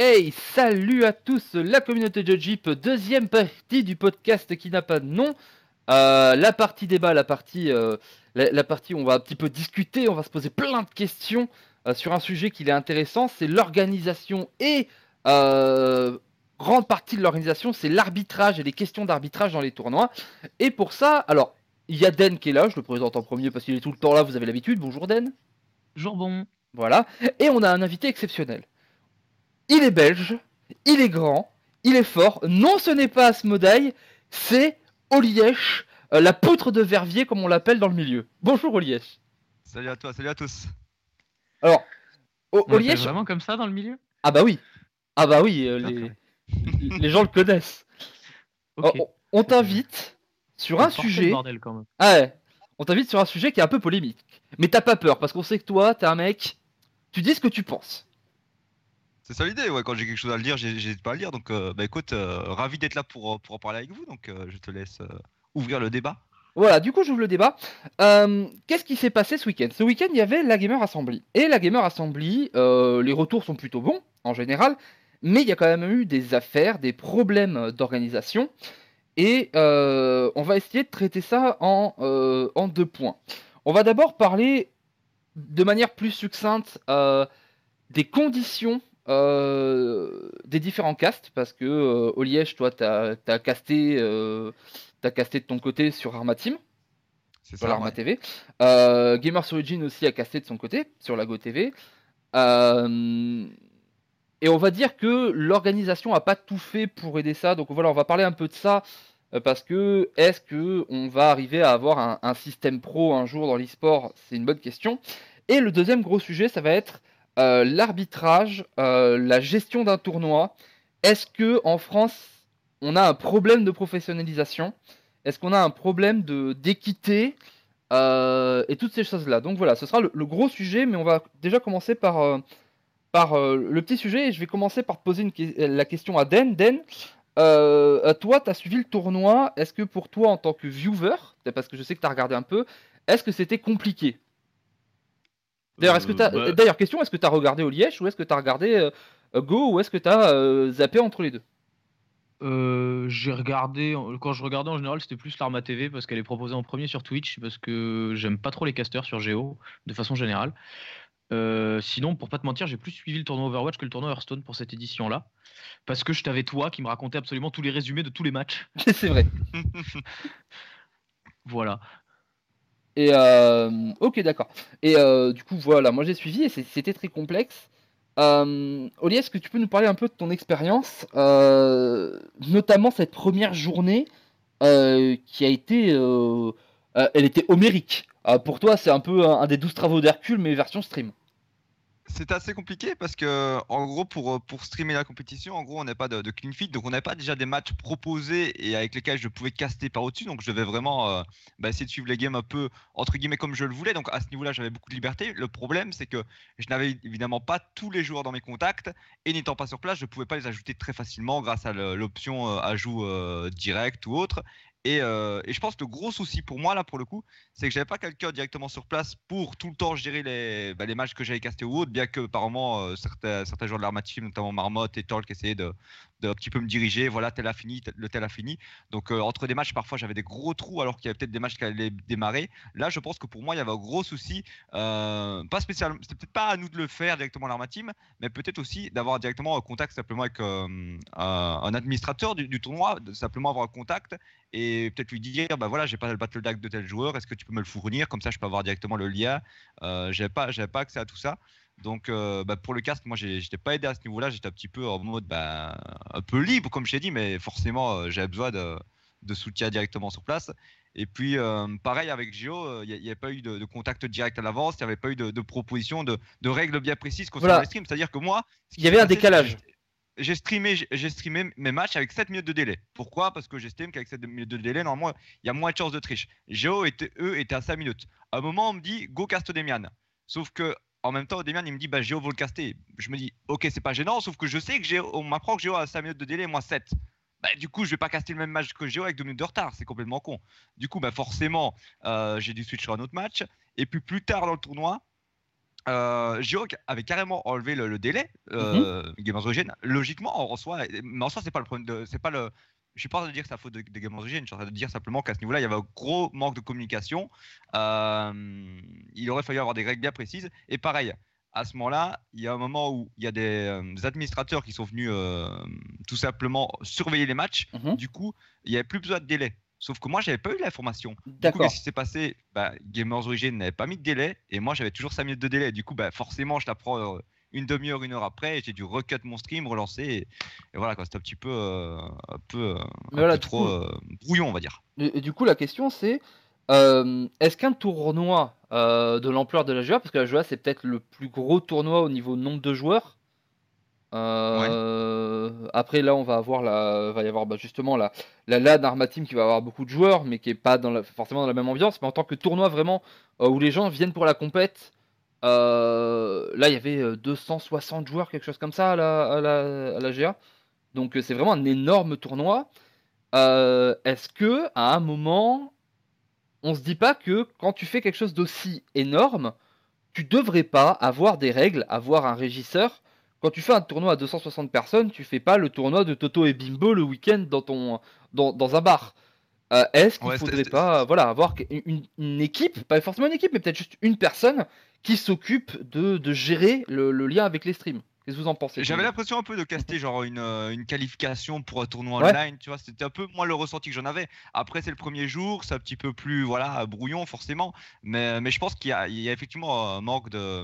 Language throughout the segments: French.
Hey, salut à tous, la communauté de Jeep, deuxième partie du podcast qui n'a pas de nom. Euh, la partie débat, la partie, euh, la, partie où on va un petit peu discuter, on va se poser plein de questions euh, sur un sujet qui est intéressant, c'est l'organisation et grande partie de l'organisation, c'est l'arbitrage et les questions d'arbitrage dans les tournois. Et pour ça, alors, il y a Den qui est là, je le présente en premier parce qu'il est tout le temps là, vous avez l'habitude. Bonjour Den. Bonjour bon. Voilà. Et on a un invité exceptionnel. Il est belge, il est grand, il est fort. Non, ce n'est pas Asmodaï, c'est Olièche, euh, la poutre de Verviers, comme on l'appelle dans le milieu. Bonjour Olièche. Salut à toi, salut à tous. Alors, Olièche. vraiment comme ça dans le milieu? Ah bah oui. Ah bah oui, euh, les... les gens le connaissent. Oh, on t'invite sur un sujet. Ah ouais. On t'invite sur un sujet qui est un peu polémique. Mais t'as pas peur parce qu'on sait que toi, t'es un mec. Tu dis ce que tu penses. C'est ça l'idée, ouais. Quand j'ai quelque chose à le dire, j'hésite pas à le dire. Donc, euh, bah écoute, euh, ravi d'être là pour, euh, pour en parler avec vous. Donc, je te laisse ouvrir le débat. Voilà, du coup, j'ouvre le débat. Qu'est-ce qui s'est passé ce week-end? Ce week-end, il y avait la Gamer Assembly. Et la Gamer Assembly, les retours sont plutôt bons, en général. Mais il y a quand même eu des affaires, des problèmes d'organisation. Et on va essayer de traiter ça en, en deux points. On va d'abord parler de manière plus succincte des conditions euh, des différents castes, parce que euh, au Liège, toi, tu as, casté, euh, casté de ton côté sur Arma Team. Ça. Arma TV. Gamers Origin aussi a casté de son côté sur la Go TV. et on va dire que l'organisation a pas tout fait pour aider ça. Donc voilà, on va parler un peu de ça parce que est-ce que on va arriver à avoir un, un système pro un jour dans l'e-sport? C'est une bonne question. Et le deuxième gros sujet, ça va être euh, l'arbitrage, euh, la gestion d'un tournoi. Est-ce que en France, on a un problème de professionnalisation? Est-ce qu'on a un problème d'équité? Euh, et toutes ces choses-là Donc voilà, ce sera le, gros sujet, mais on va déjà commencer par, le petit sujet et je vais commencer par poser la question à Den. Den, toi, tu as suivi le tournoi. Est-ce que pour toi, en tant que viewer, parce que je sais que tu as regardé un peu, est-ce que c'était compliqué? D'ailleurs, est-ce que euh, D'ailleurs, question, est-ce que tu as regardé au Liège ou est-ce que tu as regardé euh, Go ou est-ce que tu as euh, zappé entre les deux? J'ai regardé, quand je regardais en général, c'était plus l'Arma TV parce qu'elle est proposée en premier sur Twitch parce que j'aime pas trop les casters sur Geo de façon générale. sinon, pour pas te mentir, j'ai plus suivi le tournoi Overwatch que le tournoi Hearthstone pour cette édition-là parce que je t'avais toi qui me racontais absolument tous les résumés de tous les matchs. C'est vrai. voilà. Et euh, ok, d'accord. Et euh, du coup, voilà, moi j'ai suivi et c'était très complexe. Euh, Oli, est-ce que tu peux nous parler un peu de ton expérience, euh, notamment cette première journée qui a été, elle était homérique. pour toi, c'est un peu un, un des douze travaux d'Hercule, mais version stream c'est assez compliqué parce que, en gros, pour, euh, pour streamer la compétition, en gros, on n'a pas de, clean feed, donc on n'avait pas déjà des matchs proposés et avec lesquels je pouvais caster par au-dessus. Donc je devais vraiment euh, bah, essayer de suivre les games un peu entre guillemets comme je le voulais. Donc à ce niveau-là, j'avais beaucoup de liberté. Le problème, c'est que je n'avais évidemment pas tous les joueurs dans mes contacts et n'étant pas sur place, je ne pouvais pas les ajouter très facilement grâce à l'option euh, ajout direct ou autre. Euh, et, je pense que le gros souci pour moi, là, pour le coup, c'est que j'avais pas quelqu'un directement sur place pour tout le temps gérer les, bah, les matchs que j'avais castés ou autres, bien que apparemment euh, certains, joueurs de l'Arma notamment Marmotte et Tolk, essayaient de, de un petit peu me diriger. Voilà, tel a fini, le tel a fini. Donc euh, entre des matchs, parfois j'avais des gros trous alors qu'il y avait peut-être des matchs qui allaient démarrer. Là, je pense que pour moi, il y avait un gros souci. Euh, pas spécialement, c'était peut-être pas à nous de le faire directement l'Arma Team, mais peut-être aussi d'avoir directement un contact simplement avec euh, un administrateur du, tournoi, de simplement avoir un contact et peut-être lui dire bah voilà, j'ai pas le battle deck de tel joueur, est-ce que tu peux me le fournir? Comme ça, je peux avoir directement le lien. j'avais pas, pas accès à tout ça. Donc euh, bah, pour le cast, moi j'étais pas aidé à ce niveau-là, j'étais un petit peu en mode bah, un peu libre comme je t'ai dit, mais forcément euh, j'avais besoin de, soutien directement sur place. Et puis euh, pareil avec Gio, il n'y avait pas eu de, contact direct à l'avance, il n'y avait pas eu de, proposition, de, règles bien précises concernant les streams. C'est-à-dire que moi, il y avait un décalage. J'ai streamé, j'ai streamé mes matchs avec 7 minutes de délai. Pourquoi? Parce que j'estime qu'avec 7 minutes de délai, normalement, il y a moins de chances de triche. Géo, était, eux, étaient à 5 minutes. À un moment, on me dit, go cast Demian. Sauf que en même temps, Demian, il me dit, bah, Géo va le caster. Je me dis, ok, c'est pas gênant, sauf que je sais que Géo, on m'apprend que Géo a 5 minutes de délai, moi 7. Bah, du coup, je vais pas caster le même match que Géo avec 2 minutes de retard, c'est complètement con. Du coup, bah, forcément, euh, j'ai dû switch sur un autre match. Et puis plus tard dans le tournoi, euh, avait carrément enlevé le, délai euh, mm Logiquement, en soi, mais en soi, c'est pas le problème c'est pas le. Je suis pas en train de dire que c'est la faute de, de Gamers Je suis en train de dire simplement qu'à ce niveau-là, il y avait un gros manque de communication. Euh, il aurait fallu avoir des règles bien précises. Et pareil, à ce moment-là, il y a un moment où il y a des, euh, administrateurs qui sont venus euh, tout simplement surveiller les matchs. Mhm. Du coup, il n'y avait plus besoin de délai. Sauf que moi, j'avais pas eu l'information. Du coup, qu'est-ce qui s'est passé? Bah, Gamers Origin n'avait pas mis de délai et moi, j'avais toujours 5 minutes de délai. Du coup, bah, forcément, je t'apprends euh, une demi-heure, une heure après j'ai dû recut mon stream, relancer. Et, voilà, c'était un petit peu, un peu, trop brouillon, on va dire. Et, du coup, la question, c'est est-ce qu'un tournoi euh, de l'ampleur de la GA, parce que la GA c'est peut-être le plus gros tournoi au niveau nombre de joueurs. Euh, après là on va avoir la, va y avoir bah, justement la, la LAN Arma Team qui va avoir beaucoup de joueurs, mais qui est pas dans forcément dans la même ambiance. Mais en tant que tournoi vraiment euh, où les gens viennent pour la compète, là il y avait 260 joueurs, quelque chose comme ça à la, à la, à la GA. Donc c'est vraiment un énorme tournoi. Est-ce que à un moment on se dit pas que quand tu fais quelque chose d'aussi énorme, tu devrais pas avoir des règles, avoir un régisseur? Quand tu fais un tournoi à 260 personnes, tu fais pas le tournoi de Toto et Bimbo le week-end dans, ton, dans, un bar. Euh, est-ce qu'il ne faudrait pas voilà, avoir une, équipe, pas forcément une équipe, mais peut-être juste une personne qui s'occupe de, gérer le, lien avec les streams Qu'est-ce que vous en pensez J'avais l'impression un peu de caster genre une, euh, une qualification pour un tournoi online, tu vois, c'était un peu moi le ressenti que j'en avais. Après c'est le premier jour, c'est un petit peu plus voilà brouillon forcément, mais, mais je pense qu'il y, y, a effectivement un manque de,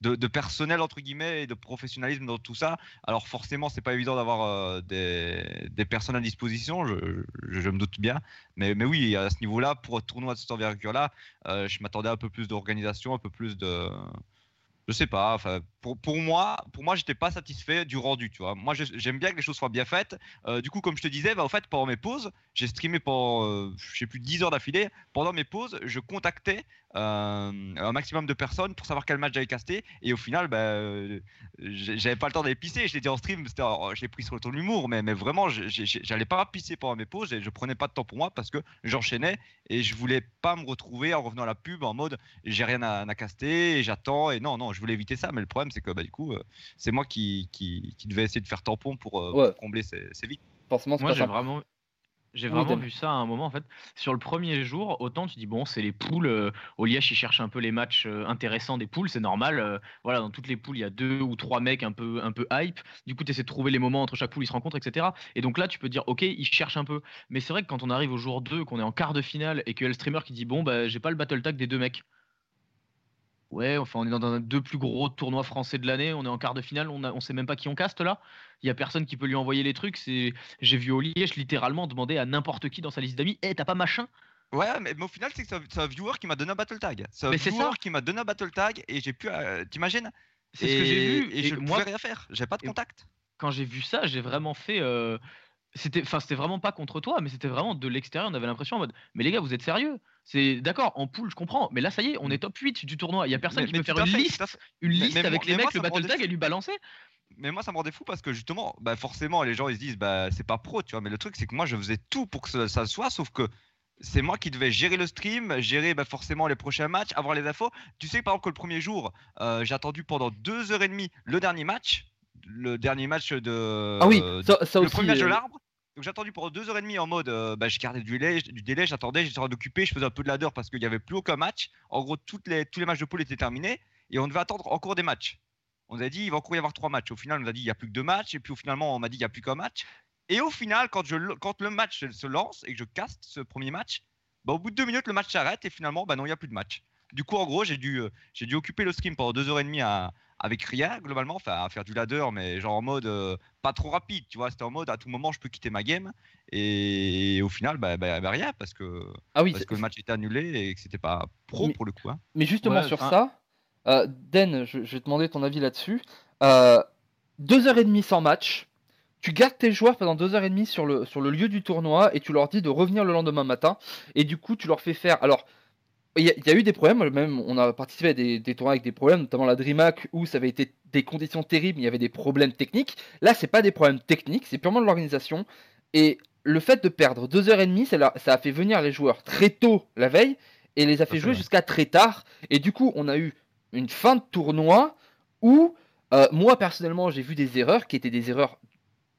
de, personnel entre guillemets et de professionnalisme dans tout ça. Alors forcément c'est pas évident d'avoir euh, des, des, personnes à disposition, je, je, me doute bien, mais, mais oui à ce niveau-là pour un tournoi de cette envergure-là, euh, je m'attendais à un peu plus d'organisation, un peu plus de je sais pas. Pour, pour moi, pour moi, j'étais pas satisfait du rendu. Tu vois, moi, j'aime bien que les choses soient bien faites. Euh, du coup, comme je te disais, bah, en fait, pendant mes pauses, j'ai streamé pendant, euh, je sais plus, 10 heures d'affilée. Pendant mes pauses, je contactais un maximum de personnes pour savoir quel match j'avais casté. Et au final, bah, j'avais pas le temps d'aller pisser. Je l'ai dit en stream, je l'ai pris sur le ton de l'humour, mais, mais vraiment, j'allais pas pisser pendant mes pauses. Et je prenais pas de temps pour moi parce que j'enchaînais et je voulais pas me retrouver en revenant à la pub en mode j'ai rien à, à caster et j'attends. Et non, non, je voulais éviter ça. Mais le problème, c'est que bah, du coup, euh, c'est moi qui, qui, devais essayer de faire tampon pour, euh, combler ces, ces vides. Forcément, moi, j'ai vraiment, j'ai vraiment vu ça à un moment en fait. Sur le premier jour, autant tu dis bon, c'est les poules. Euh, ils cherchent un peu les matchs intéressants des poules, c'est normal. voilà, dans toutes les poules, il y a deux ou trois mecs un peu, un peu hype. Du coup, tu essaies de trouver les moments entre chaque poule, ils se rencontrent, etc. Et donc là, tu peux dire ok, ils cherchent un peu. Mais c'est vrai que quand on arrive au jour 2, qu'on est en quart de finale et que y a le streamer qui dit bon, bah j'ai pas le battle tag des deux mecs. Ouais, enfin, on est dans un deux plus gros tournois français de l'année. On est en quart de finale. On, on sait même pas qui on caste là. Il y a personne qui peut lui envoyer les trucs. C'est, j'ai vu au Liège littéralement demander à n'importe qui dans sa liste d'amis, "Eh, t'as pas machin? Ouais, mais, au final, c'est que c'est un, viewer qui m'a donné un battle tag. C'est un viewer qui m'a donné un battle tag et j'ai pu. Euh, t'imagines? C'est ce que j'ai vu. Et, je ne pouvais rien faire. J'ai pas de contact. Quand j'ai vu ça, j'ai vraiment fait. Euh, c'était enfin c'était vraiment pas contre toi mais c'était vraiment de l'extérieur on avait l'impression en mode mais les gars vous êtes sérieux? C'est d'accord en poule je comprends mais là ça y est on est top 8 du tournoi il y a personne qui peut faire une liste une liste avec les mecs le battle tag et lui balancer mais moi ça me rendait fou parce que justement bah forcément les gens ils se disent bah c'est pas pro tu vois mais le truc c'est que moi je faisais tout pour que ça, ça soit sauf que c'est moi qui devais gérer le stream, gérer bah, forcément les prochains matchs, avoir les infos. Tu sais par exemple que le premier jour, euh, j'ai attendu pendant deux heures et demie le dernier match le dernier match de. Ah oui, ça, le aussi. premier match de euh, l'arbre. Donc j'ai attendu pendant deux heures et demie en mode, euh, bah, je gardais du délai, j'attendais, j'étais en train d'occuper, je faisais un peu de ladder parce qu'il n'y avait plus aucun match. En gros, les, tous les matchs de poule étaient terminés et on devait attendre encore des matchs. On nous a dit, il va encore y avoir trois matchs. Au final, on nous a dit, il n'y a plus que deux matchs. Et puis finalement, on m'a dit, il n'y a plus qu'un match. Et au final, quand, je, quand le match se lance et que je caste ce premier match, bah, au bout de deux minutes, le match s'arrête et finalement, bah, non, il n'y a plus de match. Du coup, en gros, j'ai dû, euh, j'ai dû occuper le stream pendant deux heures et demie à, avec rien globalement, enfin à faire du ladder, mais genre en mode euh, pas trop rapide, tu vois. C'était en mode à tout moment je peux quitter ma game et, au final bah, bah, bah, rien parce que ah oui, parce que le match était annulé et que c'était pas pro pour le coup. Hein. Mais justement sur ça, euh, Den, je, vais te demander ton avis là-dessus. Euh, deux heures et demie sans match. Tu gardes tes joueurs pendant deux heures et demie sur le, sur le lieu du tournoi et tu leur dis de revenir le lendemain matin. Et du coup, tu leur fais faire. Alors, il y, a eu des problèmes, même on a participé à des, tournois avec des problèmes, notamment la DreamHack où ça avait été des conditions terribles, il y avait des problèmes techniques. Là, c'est pas des problèmes techniques, c'est purement de l'organisation. Et le fait de perdre deux heures et demie, ça, ça a fait venir les joueurs très tôt la veille et les a fait jouer jusqu'à très tard. Et du coup, on a eu une fin de tournoi où moi personnellement j'ai vu des erreurs qui étaient des erreurs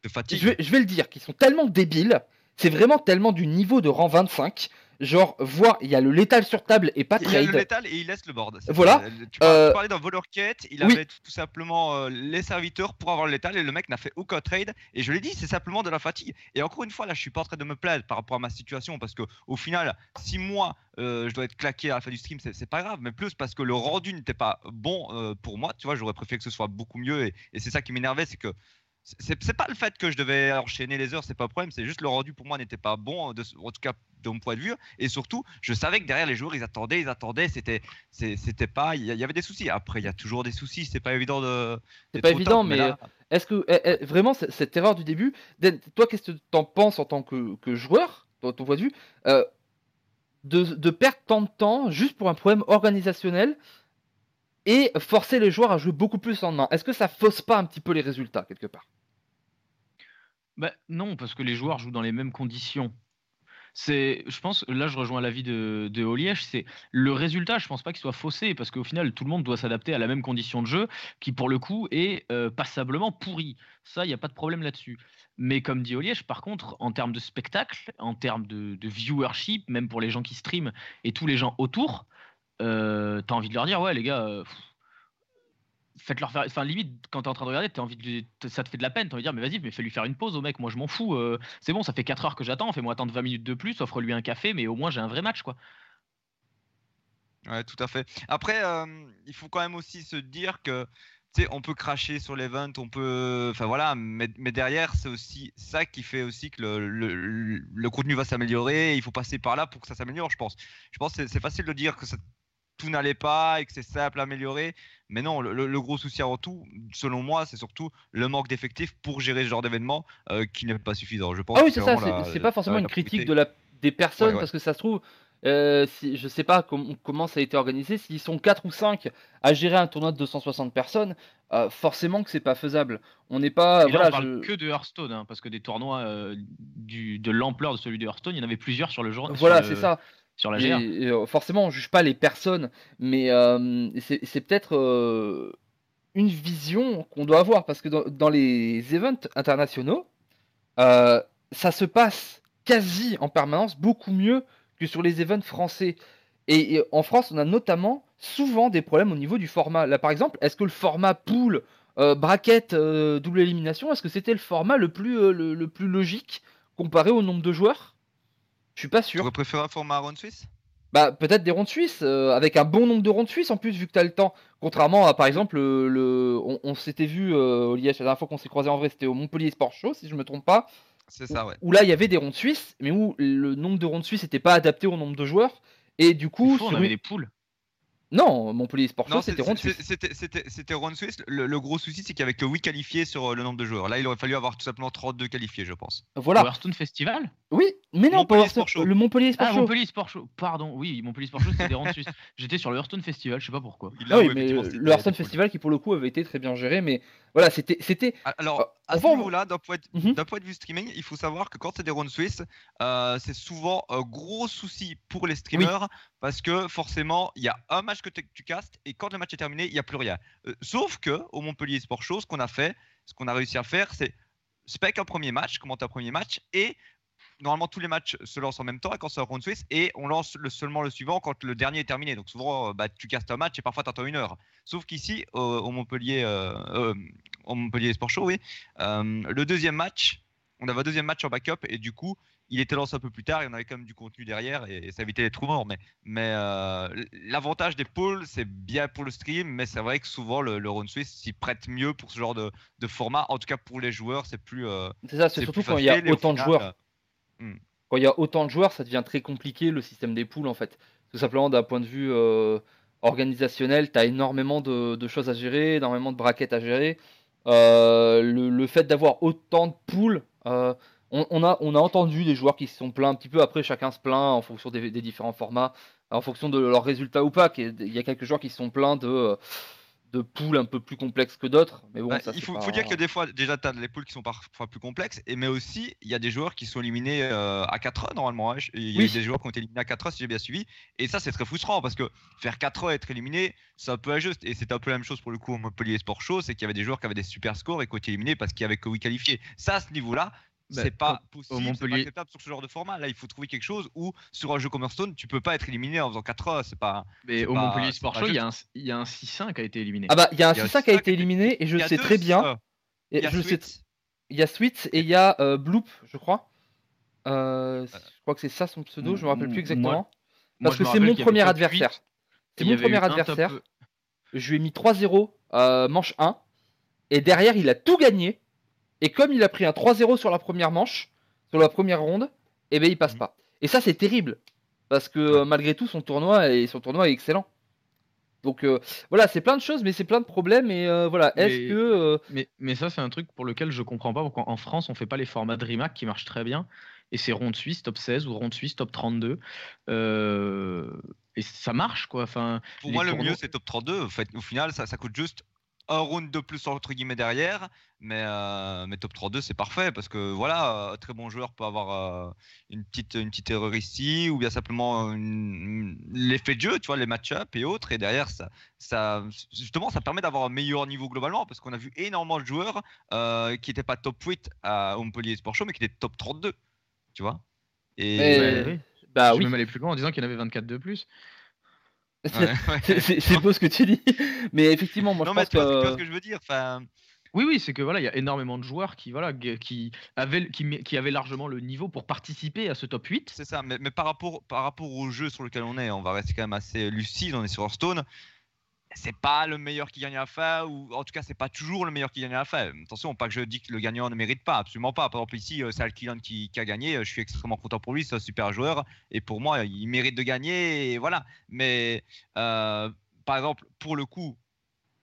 de fatigue. Je vais, je vais le dire, qui sont tellement débiles. C'est vraiment tellement du niveau de rang 25 Genre, voir, il y a le létal sur table et pas trade. Il y a le létal et il laisse le board. Voilà. Tu parlais, euh, d'un voleur quête, il avait tout simplement euh, les serviteurs pour avoir le létal et le mec n'a fait aucun trade. Et je l'ai dit, c'est simplement de la fatigue. Et encore une fois, là, je suis pas en train de me plaindre par rapport à ma situation parce que au final, si moi euh, je dois être claqué à la fin du stream, c'est pas grave, mais plus parce que le rendu n'était pas bon pour moi. Tu vois, j'aurais préféré que ce soit beaucoup mieux et, et c'est ça qui m'énervait, c'est que c'est pas le fait que je devais enchaîner les heures, c'est pas le problème, c'est juste le rendu pour moi n'était pas bon, en tout cas de mon point de vue. Et surtout, je savais que derrière les joueurs, ils attendaient, ils attendaient, c'était, c'était pas, il y avait des soucis. Après, il y a toujours des soucis, c'est pas évident de. C'est pas évident, mais, est-ce que eh, vraiment cette erreur du début, toi, qu'est-ce que tu en penses en tant que, joueur, ton point de vue, euh, de, de perdre tant de temps juste pour un problème organisationnel? et forcer les joueurs à jouer beaucoup plus en main? Est-ce que ça fausse pas un petit peu les résultats quelque part? Bah, Non, parce que les joueurs jouent dans les mêmes conditions. C'est, je pense, là je rejoins l'avis de, de Oliège, c'est le résultat, je pense pas qu'il soit faussé, parce qu'au final tout le monde doit s'adapter à la même condition de jeu, qui pour le coup est euh, passablement pourri. Ça, il n'y a pas de problème là-dessus. Mais comme dit Oliège, par contre, en termes de spectacle, en termes de, viewership, même pour les gens qui streament et tous les gens autour, euh, t'as envie de leur dire, ouais, les gars, euh, faites-leur faire. Enfin, limite, quand t'es en train de regarder, as envie de, ça te fait de la peine. T'as envie de dire, mais vas-y, mais fais lui faire une pause au mec, moi je m'en fous. Euh, c'est bon, ça fait 4 heures que j'attends, fais-moi attendre 20 minutes de plus, offre-lui un café, mais au moins j'ai un vrai match, quoi. Ouais, tout à fait. Après, il faut quand même aussi se dire que. Tu sais, on peut cracher sur l'event, on peut. Enfin voilà, mais, mais derrière, c'est aussi ça qui fait aussi que le, le, le contenu va s'améliorer. Il faut passer par là pour que ça s'améliore, je pense. Je pense que c'est facile de dire que tout n'allait pas et que c'est simple à améliorer. Mais non, le, gros souci avant tout, selon moi, c'est surtout le manque d'effectifs pour gérer ce genre d'événement euh, qui n'est pas suffisant. Je pense. Ah oui, c'est ça. C'est pas forcément une critique de la, des personnes parce que ça se trouve. Euh, si, je sais pas comment ça a été organisé. S'ils sont 4 ou 5 à gérer un tournoi de 260 personnes, euh, forcément que c'est pas faisable. On n'est pas. voilà, on parle que de Hearthstone, hein, parce que des tournois du, de l'ampleur de celui de Hearthstone, il y en avait plusieurs sur le jour. Voilà, c'est ça sur la euh, forcément, on juge pas les personnes, mais euh, c'est peut-être euh, une vision qu'on doit avoir parce que dans, les events internationaux, ça se passe quasi en permanence beaucoup mieux que sur les events français. Et, en France, on a notamment souvent des problèmes au niveau du format. Là, par exemple, est-ce que le format pool, bracket, double élimination, est-ce que c'était le format le plus, le plus logique comparé au nombre de joueurs? Je suis pas sûr. Tu aurais préféré un format ronde suisse? Bah, peut-être des rondes suisses, euh, avec un bon nombre de rondes suisses en plus, vu que tu as le temps. Contrairement à, par exemple, le, on, s'était vu euh, au Liège, la dernière fois qu'on s'est croisé en vrai, c'était au Montpellier Sport Show, si je me trompe pas. C'est ça, ouais. Où là, il y avait des rondes suisses, mais où le nombre de rondes suisses n'était pas adapté au nombre de joueurs. Et du coup. on avait des poules. Non, Montpellier Sport Show, c'était Ron Suisse. C'était Ron Suisse. Le, gros souci, c'est qu'il y avait que 8 qualifiés sur euh, le nombre de joueurs. Là, il aurait fallu avoir tout simplement 32 qualifiés, je pense. Voilà. Hearthstone Festival? Oui, mais non, Montpellier Sport Show. le Montpellier Sport ah, Show. Montpellier Sport Show. Pardon, oui, Montpellier Sport Show, c'était des Suisse. J'étais sur le Hearthstone Festival, je sais pas pourquoi. Ah oui, mais le Hearthstone Festival qui, pour le coup, avait été très bien géré, mais voilà, c'était. c'était. Ah, alors, euh, à ce niveau-là, d'un point, mhm. point, de vue streaming, il faut savoir que quand c'est des rounds suisses, euh, c'est souvent un gros souci pour les streamers parce que forcément, il y a un match que tu castes et quand le match est terminé, il n'y a plus rien. Euh, sauf que au Montpellier Sport Show, ce qu'on a fait, ce qu'on a réussi à faire, c'est spec un premier match, commenter un premier match et normalement tous les matchs se lancent en même temps quand c'est un round suisse et on lance le, seulement le suivant quand le dernier est terminé. Donc souvent, euh, bah, tu castes un match et parfois tu attends une heure. Sauf qu'ici, au, Montpellier, euh, au Montpellier Sport Show, oui, le deuxième match, on avait un deuxième match en backup et du coup, il était lancé un peu plus tard et on avait quand même du contenu derrière et, ça évitait les trous morts. Mais, mais euh, l'avantage des pôles, c'est bien pour le stream, mais c'est vrai que souvent le, le round suisse s'y prête mieux pour ce genre de, de, format. En tout cas, pour les joueurs, c'est plus. Euh, c'est ça, c'est surtout quand il y a autant de joueurs. Euh, hmm. Quand il y a autant de joueurs, ça devient très compliqué le système des poules en fait. Tout simplement d'un point de vue organisationnel, tu as énormément de, choses à gérer, énormément de braquettes à gérer. Le, le, fait d'avoir autant de poules a, on a entendu des joueurs qui se sont plaints un petit peu. Après, chacun se plaint en fonction des, différents formats, en fonction de leurs résultats ou pas. Il y a quelques joueurs qui se sont plaints de, de poules un peu plus complexes que d'autres. Mais bon, Bah, ça, il c'est faut, pas- faut dire que des fois, déjà, tu as des poules qui sont parfois plus complexes, et, mais aussi, il y a des joueurs qui sont éliminés euh, à 4 normalement. hein. Il y a Oui. eu des joueurs qui ont été éliminés à 4 si j'ai bien suivi. Et ça, c'est très frustrant parce que faire 4 et être éliminé, c'est un peu injuste. Et c'était un peu la même chose pour le coup au Montpellier Sport Show c'est qu'il y avait des joueurs qui avaient des super scores et qui ont été éliminés parce qu'il y avait que 8 qualifiés. Ça, à ce niveau-là, Bah, c'est pas au- possible, c'est pas acceptable sur ce genre de format. Là, il faut trouver quelque chose où, sur un jeu comme Hearthstone, tu peux pas être éliminé en faisant 4 heures. C'est pas. Mais au pas- Montpellier Sport Show, il y, a un- il y a un 6-1 qui a été éliminé. Ah bah, il y a un Il y a 6 qui a été éliminé et je sais très bien. euh, il y a Sweet. il y a Sweet et il y a euh, Bloop, je crois. Euh, je crois que c'est ça son pseudo, je me rappelle plus Moi- exactement. Moi, Parce je que c'est mon premier adversaire. 8, C'est mon premier un top- adversaire. Je lui ai mis 3-0 euh, manche 1. Et derrière, il a tout gagné. Et comme il a pris un 3-0 sur la première manche, sur la première ronde, et ben il passe Mhm. pas. Et ça, c'est terrible. Parce que Ouais. malgré tout, son tournoi, est, son tournoi est excellent. Donc euh, voilà, c'est plein de choses, mais c'est plein de problèmes. Et euh, voilà, est-ce Mais- que. euh, Mais, mais ça, c'est un truc pour lequel je comprends pas pourquoi en France, on fait pas les formats DreamHack qui marchent très bien. Et c'est ronde suisse, top 16 ou ronde suisse, top 32. Euh, et ça marche, quoi. Enfin, Pour moi, le mieux, c'est top 32. En fait, au final, ça, ça coûte juste un round de plus entre guillemets derrière. Mais, euh, mais top 32, c'est parfait parce que voilà, un très bon joueur peut avoir euh, une, petite, une petite erreur ici ou bien simplement l'effet de jeu, tu vois, les match-up et autres. Et derrière, ça, ça, justement, ça permet d'avoir un meilleur niveau globalement parce qu'on a vu énormément de joueurs euh, qui n'étaient pas top 8 à Montpellier Sport Show mais qui étaient top 32. Tu vois et, oui. Bah je oui, même aller plus loin en disant qu'il y en avait 24 de plus. c'est beau ce que tu dis. Mais effectivement, moi non, je mais pense tu vois, tu vois que. ce que je veux dire. Enfin, Oui, oui, c'est que voilà, il y a énormément de joueurs qui, voilà, qui, avaient, qui, qui avaient largement le niveau pour participer à ce top 8. C'est ça, mais, mais par, rapport, par rapport au jeu sur lequel on est, on va rester quand même assez lucide, on est sur Hearthstone. C'est pas le meilleur qui gagne à la fin, ou en tout cas, c'est pas toujours le meilleur qui gagne à la fin. Attention, pas que je dis que le gagnant ne mérite pas, absolument pas. Par exemple, ici, euh, c'est Alkilan qui, qui a gagné, euh, je suis extrêmement content pour lui, c'est un super joueur, et pour moi, il mérite de gagner, et voilà. Mais euh, par exemple, pour le coup,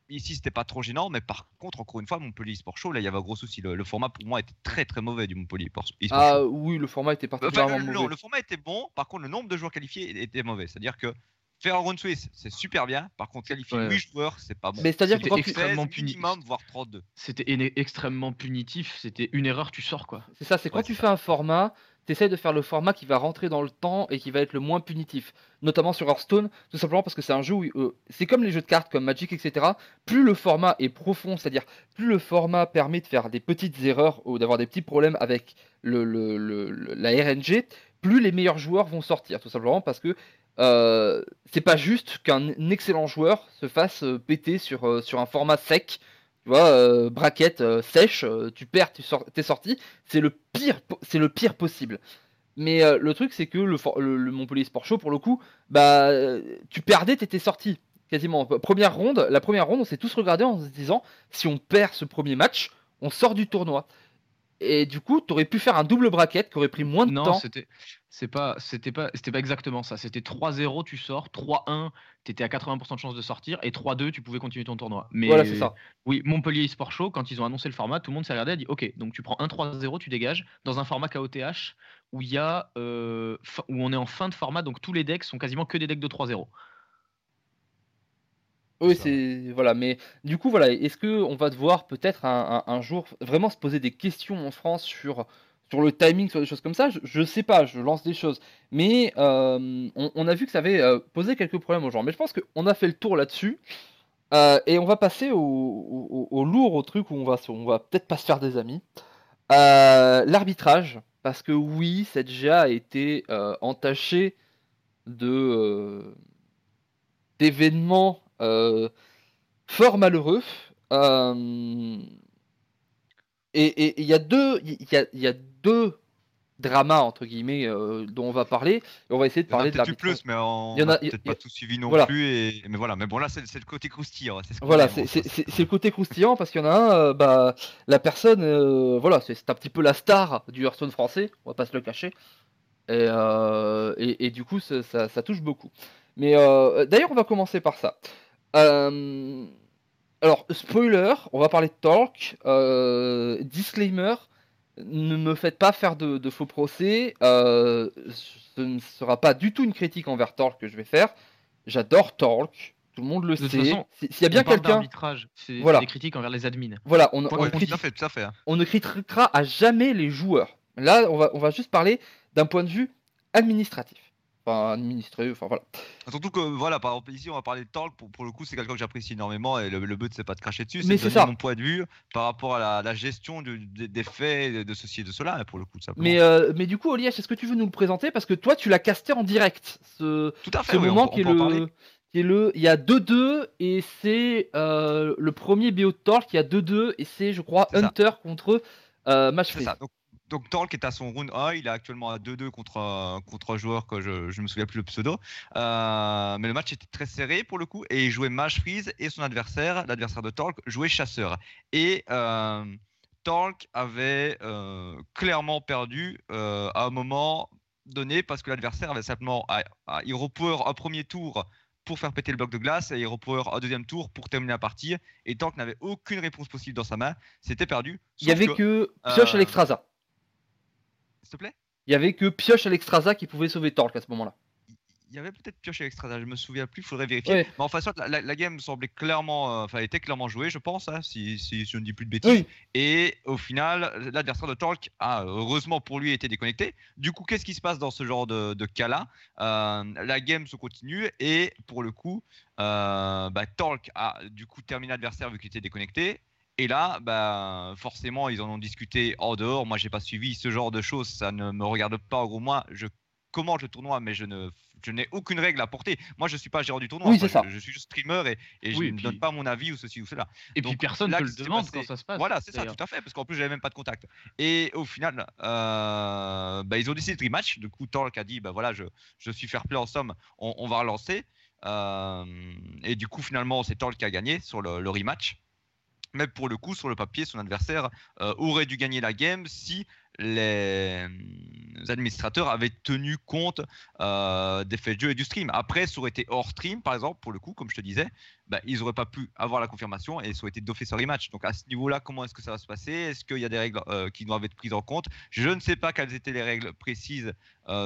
ici, c'était pas trop gênant, mais par contre, encore une fois, Montpellier Sport Show, là, il y avait un gros souci. Le, le format, pour moi, était très très mauvais du Montpellier Sport Show. Ah oui, le format était Enfin, particulièrement le, mauvais. le format était bon, par contre, le nombre de joueurs qualifiés était mauvais. C'est-à-dire que faire un round suisse, c'est super bien. Par contre, qualifier Ouais. 8 joueurs, c'est pas bon. Mais c'est-à-dire que quand tu, extrêmement 16 puni- minimum, voire 32. C'était extrêmement punitif. C'était une erreur, tu sors, quoi. C'est ça, c'est quand Ouais, tu fais un format, tu essaies de faire le format qui va rentrer dans le temps et qui va être le moins punitif. Notamment sur Hearthstone, tout simplement parce que c'est un jeu où euh, c'est comme les jeux de cartes comme Magic, etc. Plus le format est profond, c'est-à-dire plus le format permet de faire des petites erreurs ou d'avoir des petits problèmes avec le, le- le- le- la RNG, plus les meilleurs joueurs vont sortir. Tout simplement parce que euh, c'est pas juste qu'un excellent joueur se fasse euh, péter sur, euh, sur un format sec. Tu vois, braquette sèche, tu perds, tu sors, t'es sorti. C'est le pire, possible. Mais le truc, c'est que le, Montpellier Sport Show, pour le coup, bah, tu perdais, t'étais sorti. Quasiment. Première ronde, la première ronde, on s'est tous regardés en se disant, si on perd ce premier match, on sort du tournoi. Et du coup, t'aurais pu faire un double braquette qui aurait pris moins de Non, temps. c'était c'est pas c'était pas c'était pas exactement ça. C'était 3-0, tu sors, 3-1, t'étais à 80% de chance de sortir et 3-2, tu pouvais continuer ton tournoi. Mais Voilà, c'est ça. Oui, Montpellier eSport Show, quand ils ont annoncé le format, tout le monde s'est regardé et a dit OK, donc tu prends 1-3-0, tu dégages dans un format KOTH où il y a euh, où on est en fin de format, donc tous les decks sont quasiment que des decks de 3-0. Oui, c'est voilà, mais du coup voilà, est-ce que on va devoir peut-être un, un- un jour vraiment se poser des questions en France sur sur le timing, sur des choses comme ça? Je, je sais pas, je lance des choses, mais euh, on, on a vu que ça avait euh, posé quelques problèmes aux gens. Mais je pense qu'on a fait le tour là-dessus euh, et on va passer au, au- au- au lourd, au truc où on va on va peut-être pas se faire des amis. L'arbitrage, parce que oui, cette GA a été entachée de d'événements fort malheureux. Euh, et il y a deux, il y a, il y a deux dramas entre guillemets euh, dont on va parler. Et on va essayer de Il y en a parler de l'arbitrage. plus, mais on n'a peut-être a- pas tout suivi non voilà. plus. Et... Mais voilà, mais bon, là, c'est c'est le côté croustillant. c'est ce Voilà, c'est hein, c'est- le côté croustillant parce qu'il y en a un, euh, bah, la personne, euh, voilà, c'est un petit peu la star du Hearthstone français, on va pas se le cacher. Et, euh, et, et du coup, ça, ça- touche beaucoup. Mais euh, d'ailleurs, on va commencer par ça. Euh, alors, spoiler, on va parler de Talk. Euh, disclaimer, ne me faites pas faire de, de faux procès. euh, ce ne sera pas du tout une critique envers Talk que je vais faire. J'adore Talk. Tout le monde le De toute sait. S'il y a bien quelqu'un, Voilà. des critiques envers les admins. voilà, on, on, Ouais, critique- tout à fait, tout à fait. on ne critiquera à jamais les joueurs. Là, on va, on va juste parler d'un point de vue administratif. Enfin, administré, enfin voilà. Surtout que, voilà, par exemple, ici, on va parler de Talk. Pour, pour le coup, c'est quelqu'un que j'apprécie énormément et le, le but, c'est pas de cracher dessus, Mais c'est de c'est donner ça. mon point de vue par rapport à la, la gestion du- des, des faits de, ceci et de cela, pour le coup, simplement. Mais, euh, mais du coup, Oliège, est-ce que tu veux nous le présenter? Parce que toi, tu l'as casté en direct, ce, tout à fait, ce oui, moment qui, est on le, qui est le. Il y a 2-2 et c'est euh, le premier BO de Torque qui a 2-2 et c'est, je crois, ça. Hunter contre euh, Match. Donc, Talk est à son round 1, il est actuellement à 2-2 contre, un- contre un joueur que je ne me souviens plus le pseudo. Euh, mais le match était très serré pour le coup et il jouait Mage Freeze et son adversaire, l'adversaire de Talk, jouait Chasseur. Et euh, Talk avait euh, clairement perdu euh, à un moment donné parce que l'adversaire avait simplement à, à Hero Power un premier tour pour faire péter le bloc de glace et Hero Power un deuxième tour pour terminer la partie. Et Talk n'avait aucune réponse possible dans sa main, c'était perdu. Il y Sauf avait que- que Pioche euh, Alexstrasza. S'il te plaît? Il y avait que Pioche Alexstrasza qui pouvait sauver Torque à ce moment-là. Il y avait peut-être pioché extra, je me souviens plus, faudrait vérifier. Ouais. Mais enfin, soit la, la- la game semblait clairement, euh, enfin, était clairement jouée, je pense, hein, si, si je ne dis plus de bêtises. Oui. Et au final, l'adversaire de Talk a heureusement pour lui été déconnecté. Du coup, qu'est-ce qui se passe dans ce genre de, de cas-là? Euh, La game se continue et pour le coup, euh, bah, Talk a du coup terminé l'adversaire vu qu'il était déconnecté. Et là, bah, forcément, ils en ont discuté en dehors. Moi, j'ai pas suivi ce genre de choses. Ça ne me regarde pas. En gros, moi, je commente le tournoi, mais je ne, je n'ai aucune règle à porter. Moi, je suis pas gérant du tournoi. Oui, Moi, ça. Je, je suis juste streamer et, et je ne puis- donne pas mon avis ou ceci ou cela. Et puis Donc, personne là, ne le c'est demande passé- quand ça se passe. Voilà, c'est ça, tout à fait, parce qu'en plus, j'avais même pas de contact. Et au final, euh, bah, ils ont décidé de rematch. Du coup, Talk a dit, bah voilà, je, je suis fair play en somme, on, on va relancer. Euh, et du coup, finalement, c'est Talk qui a gagné sur le, le rematch. Mais pour le coup, sur le papier, son adversaire euh, aurait dû gagner la game si les administrateurs avaient tenu compte euh, des faits de jeu et du stream. Après, ça aurait été hors stream, par exemple, pour le coup, comme je te disais, bah, ils n'auraient pas pu avoir la confirmation et ça aurait été d'office rematch. Donc à ce niveau-là, comment est-ce que ça va se passer? Est-ce qu'il y a des règles euh, qui doivent être prises en compte? Je ne sais pas quelles étaient les règles précises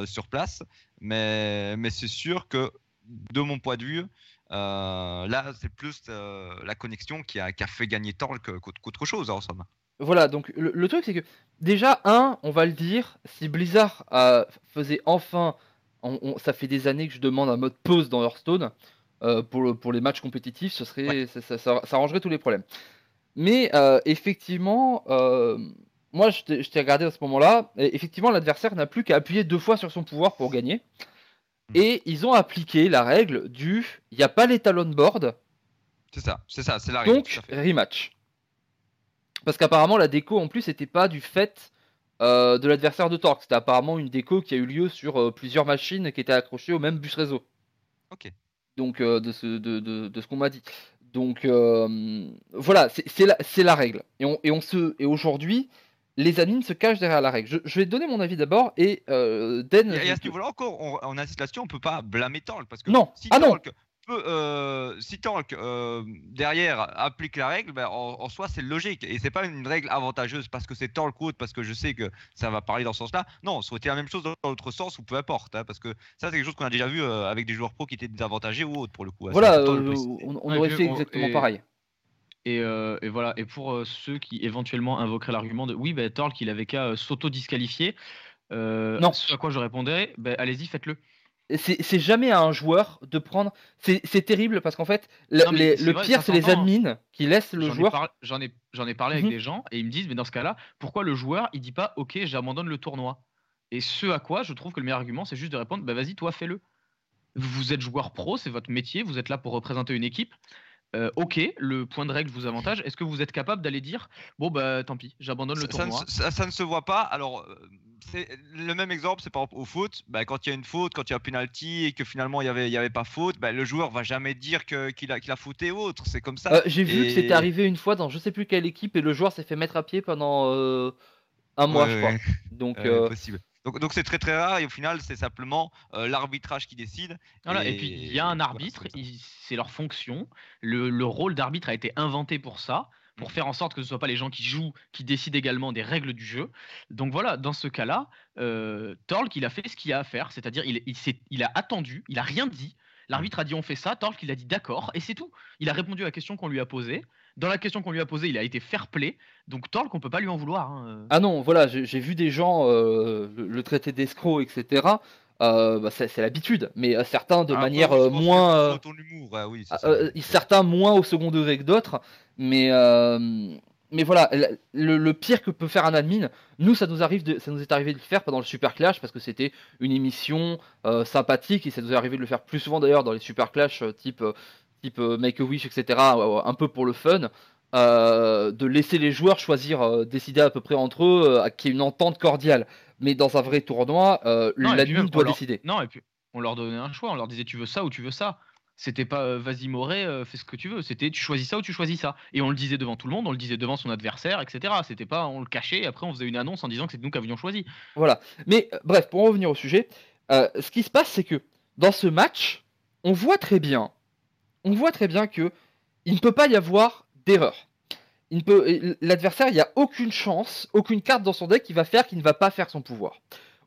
sur place, mais, mais c'est sûr que de mon point de vue, euh, là, c'est plus euh, la connexion qui a, qui a fait gagner Torque qu'autre chose, en somme. Voilà, donc le, le truc c'est que déjà, un, on va le dire, si Blizzard euh, faisait enfin, on- on- ça fait des années que je demande un mode pause dans Hearthstone euh, pour, le- pour les matchs compétitifs, ce serait, Ouais. ça, ça- ça- ça arrangerait tous les problèmes. Mais effectivement, moi je t'ai je t'ai regardé à ce moment-là, et effectivement l'adversaire n'a plus qu'à appuyer deux fois sur son pouvoir pour gagner. Mhm. Et ils ont appliqué la règle du il n'y a pas l'étalon board, C'est ça, c'est ça, c'est la règle. donc rematch. Parce qu'apparemment la déco en plus n'était pas du fait euh, de l'adversaire de Torque. C'était apparemment une déco qui a eu lieu sur euh, plusieurs machines qui étaient accrochées au même bus réseau. Ok. Donc euh, de ce, de, de- de ce qu'on m'a dit. Donc voilà, c'est la, la règle. Et, on, et, on se, et aujourd'hui, les admins se cachent derrière la règle. Je, je vais donner mon avis d'abord et euh, Den. Et, et à ce niveau-là encore, on, on insiste là-dessus, on peut pas blâmer Talk parce que Non. si Ah non. Talk peut, euh, si Talk euh, derrière applique la règle, ben, en, en soi c'est logique et c'est pas une règle avantageuse parce que c'est Talk ou autre, parce que je sais que ça va parler dans ce sens-là. Non, ça aurait été la même chose dans l'autre sens ou peu importe, hein, parce que ça c'est quelque chose qu'on a déjà vu euh, avec des joueurs pro qui étaient désavantagés ou autres pour le coup. hein, Voilà, euh, on, aurait fait exactement et- pareil. Et, euh, et voilà. Et pour euh, ceux qui éventuellement invoqueraient l'argument de oui, bah, Torque, il avait qu'à euh, s'auto-disqualifier. euh, Non. Ce à quoi je répondrais, bah, allez-y, faites-le. C'est jamais à un joueur de prendre. C'est terrible parce qu'en fait, Non, les- le vrai, pire, c'est les hein. admins qui laissent le joueur. par- J'en ai, parlé Mhm. avec des gens et ils me disent, mais dans ce cas-là, pourquoi le joueur il dit pas, ok, j'abandonne le tournoi Et ce à quoi je trouve que le meilleur argument, c'est juste de répondre, bah vas-y, toi, fais-le. Vous êtes joueur pro, c'est votre métier, vous êtes là pour représenter une équipe. Euh, ok, le point de règle vous avantage. Est-ce que vous êtes capable d'aller dire, bon bah tant pis, j'abandonne le Ça, ça ne, tournoi se- ça- ça ne se voit pas. Alors, euh, c'est le même exemple, c'est par exemple au foot. Bah, quand il y a une faute, quand il y a un penalty et que finalement il n'y avait, il y avait pas faute, bah, le joueur va jamais dire que- qu'il a, qu'il a fauté ou autre. C'est comme ça. Euh, J'ai vu que c'était arrivé une fois dans je sais plus quelle équipe et le joueur s'est fait mettre à pied pendant euh, un mois, Ouais, je crois. ouais. Donc, Euh, euh, possible. Donc, donc c'est très très rare et au final c'est simplement euh, l'arbitrage qui décide. Voilà, et, Et puis il y a un arbitre, c'est leur fonction. Le, le rôle d'arbitre a été inventé pour ça, pour Mm. faire en sorte que ce ne soit pas les gens qui jouent, qui décident également des règles du jeu. Donc voilà, dans ce cas-là, euh, Torlk, il a fait ce qu'il a à faire, c'est-à-dire il, il, s'est- il a attendu, il a rien dit. L'arbitre a dit on fait ça, Torque il a dit d'accord, et c'est tout. Il a répondu à la question qu'on lui a posée. Dans la question qu'on lui a posée, il a été fair play. Donc Torque, on peut pas lui en vouloir. hein. Ah non, voilà, j'ai vu des gens euh, le, le traiter d'escroc, etc. Euh, bah, c'est l'habitude, mais euh, certains de Ah, manière bah, euh, moins. c'est euh, dans ton humour, ouais, oui, c'est Ah, ça. euh, certains moins au second degré que d'autres, mais, euh, mais voilà, le, le pire que peut faire un admin, nous ça nous arrive de, ça nous est arrivé de le faire pendant le Super Clash parce que c'était une émission euh, sympathique et ça nous est arrivé de le faire plus souvent d'ailleurs dans les Super Clash euh, type, euh, type euh, Make a Wish, etc. un peu pour le fun. euh, de laisser les joueurs choisir, euh, décider à peu près entre eux, euh, qu'il y ait une entente cordiale. Mais dans un vrai tournoi, l'admin doit leur- décider. Non, et puis on leur donnait un choix. On leur disait tu veux ça ou tu veux ça? C'était pas vas-y Moré, fais ce que tu veux. C'était tu choisis ça ou tu choisis ça. Et on le disait devant tout le monde, on le disait devant son adversaire, etc. C'était pas on le cachait. Et après on faisait une annonce en disant que c'est nous qui avions choisi. Voilà. Mais bref, pour en revenir au sujet, ce qui se passe, c'est que dans ce match, on voit très bien, on voit très bien que il ne peut pas y avoir d'erreur. L'adversaire, il n'y a aucune chance, aucune carte dans son deck qui va faire qu'il ne va pas faire son pouvoir.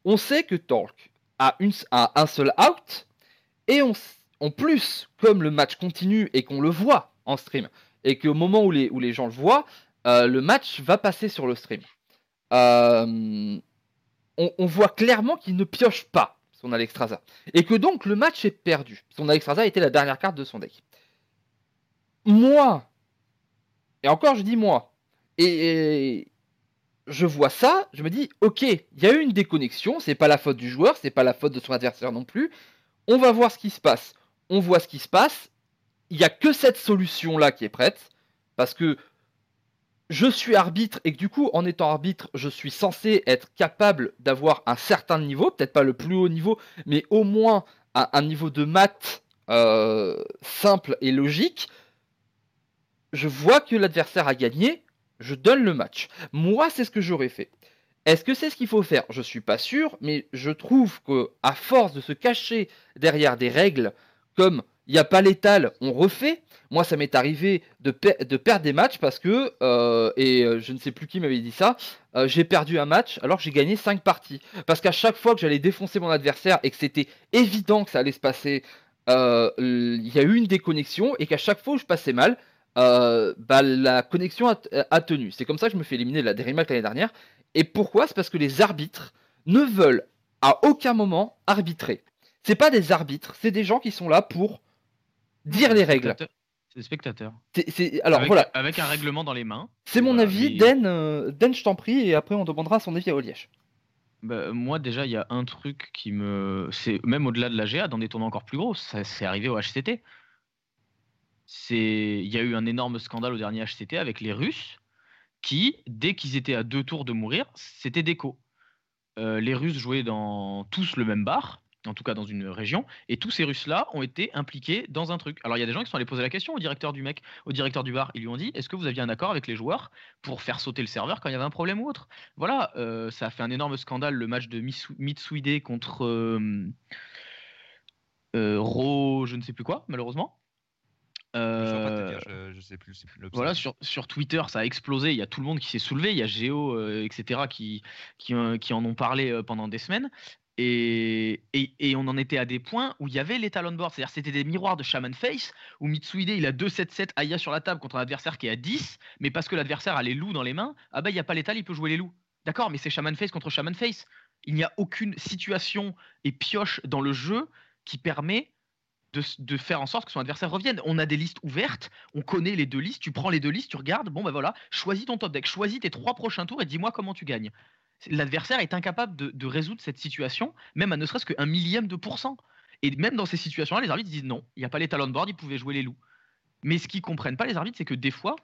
On sait que Torque a, un seul out, et en plus, comme le match continue et qu'on le voit en stream, et qu'au moment où les, gens le voient, euh, le match va passer sur le stream. Euh, on, on voit clairement qu'il ne pioche pas son Alexstrasza. Et que donc le match est perdu. Son Alexstrasza était la dernière carte de son deck. Moi, et encore je dis moi, et, je vois ça, je me dis, ok, il y a eu une déconnexion, c'est pas la faute du joueur, c'est pas la faute de son adversaire non plus. On va voir ce qui se passe. On voit ce qui se passe. Il n'y a que cette solution-là qui est prête. Parce que je suis arbitre et que du coup, en étant arbitre, je suis censé être capable d'avoir un certain niveau, peut-être pas le plus haut niveau, mais au moins un, un niveau de maths euh, simple et logique. Je vois que l'adversaire a gagné, je donne le match. Moi, c'est ce que j'aurais fait. Est-ce que c'est ce qu'il faut faire? Je suis pas sûr, mais je trouve que à force de se cacher derrière des règles comme il n'y a pas l'étal, on refait. Moi, ça m'est arrivé de, per- de perdre des matchs parce que, euh, et euh, je ne sais plus qui m'avait dit ça, euh, j'ai perdu un match alors que j'ai gagné 5 parties. Parce qu'à chaque fois que j'allais défoncer mon adversaire et que c'était évident que ça allait se passer, il y a eu une déconnexion et qu'à chaque fois où je passais mal, euh, bah, la connexion a, a tenu. C'est comme ça que je me fais éliminer de la Derimac l'année dernière. Et pourquoi? C'est parce que les arbitres ne veulent à aucun moment arbitrer. C'est pas des arbitres, c'est des gens qui sont là pour dire les règles. C'est des spectateurs. Alors avec, voilà, avec un règlement dans les mains. c'est mon avis. Den, euh, Den, je t'en prie, et après on demandera son avis à Oliège. Bah, moi déjà il y a un truc qui me c'est même au-delà de la GA dans des tournois encore plus gros c'est arrivé au HCT c'est il y a eu un énorme scandale au dernier HCT avec les Russes qui dès qu'ils étaient à deux tours de mourir c'était déco Euh, les Russes jouaient dans tous le même bar en tout cas dans une région et tous ces Russes là ont été impliqués dans un truc. Alors il y a des gens qui sont allés poser la question au directeur du mec au directeur du bar. Ils lui ont dit est-ce que vous aviez un accord avec les joueurs pour faire sauter le serveur quand il y avait un problème ou autre? Voilà, euh, ça a fait un énorme scandale le match de Mitsu- Mitsuide contre euh, Ro, je ne sais plus quoi, malheureusement. Je Euh, dire, je, je sais plus. plus voilà, sur, sur Twitter, ça a explosé. Il y a tout le monde qui s'est soulevé. Il y a Géo, euh, etc., qui, qui, euh, qui en ont parlé pendant des semaines. Et, et, et on en était à des points où il y avait les talons board. C'est-à-dire c'était des miroirs de Shaman Face où Mitsuide il a 2-7-7 Aya sur la table contre un adversaire qui est à 10. Mais parce que l'adversaire a les loups dans les mains, ah bah il n'y a pas l'étal, il peut jouer les loups. D'accord, mais c'est Shaman Face contre Shaman Face. Il n'y a aucune situation et pioche dans le jeu qui permet de, de faire en sorte que son adversaire revienne. On a des listes ouvertes, on connaît les deux listes, tu prends les deux listes, tu regardes, bon ben voilà, choisis ton top deck, choisis tes trois prochains tours et dis-moi comment tu gagnes. L'adversaire est incapable de, de résoudre cette situation, même à ne serait-ce qu'un millième de pourcent. Et même dans ces situations-là, les arbitres disent non, il n'y a pas les talons board, ils pouvaient jouer les loups. Mais ce qu'ils comprennent pas, les arbitres, c'est que des fois,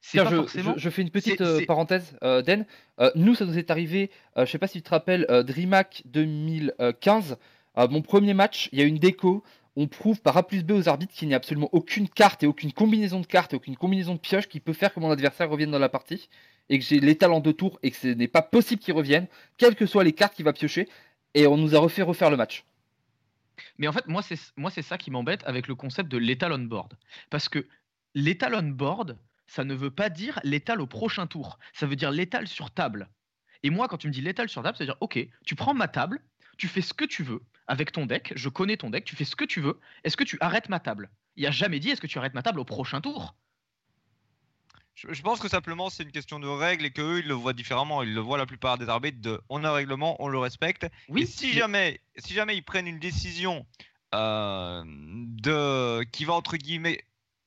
c'est Tiens, je, forcément. je- je fais une petite euh, parenthèse, euh, Den. Euh, nous, ça nous est arrivé, euh, je sais pas si tu te rappelles, DreamHack 2015. euh, mon premier match, il y a une déco. On prouve par A plus B aux arbitres qu'il n'y a absolument aucune carte et aucune combinaison de cartes et aucune combinaison de pioches qui peut faire que mon adversaire revienne dans la partie. Et que j'ai l'étal en deux tours et que ce n'est pas possible qu'il revienne, quelles que soient les cartes qu'il va piocher. Et on nous a refait refaire le match. Mais en fait, moi, c'est moi, c'est ça qui m'embête avec le concept de l'étal on board. Parce que l'étal on board, ça ne veut pas dire l'étal au prochain tour. Ça veut dire l'étal sur table. Et moi, quand tu me dis l'étal sur table, ça veut dire, OK, tu prends ma table, tu fais ce que tu veux avec ton deck, je connais ton deck, tu fais ce que tu veux, est-ce que tu arrêtes ma table? Il a jamais dit est-ce que tu arrêtes ma table au prochain tour? Je, pense que simplement c'est une question de règles et qu'eux ils le voient différemment. Ils le voient la plupart des arbitres de on a un règlement, on le respecte. Oui, et si jamais, si jamais ils prennent une décision euh, de qui va entre guillemets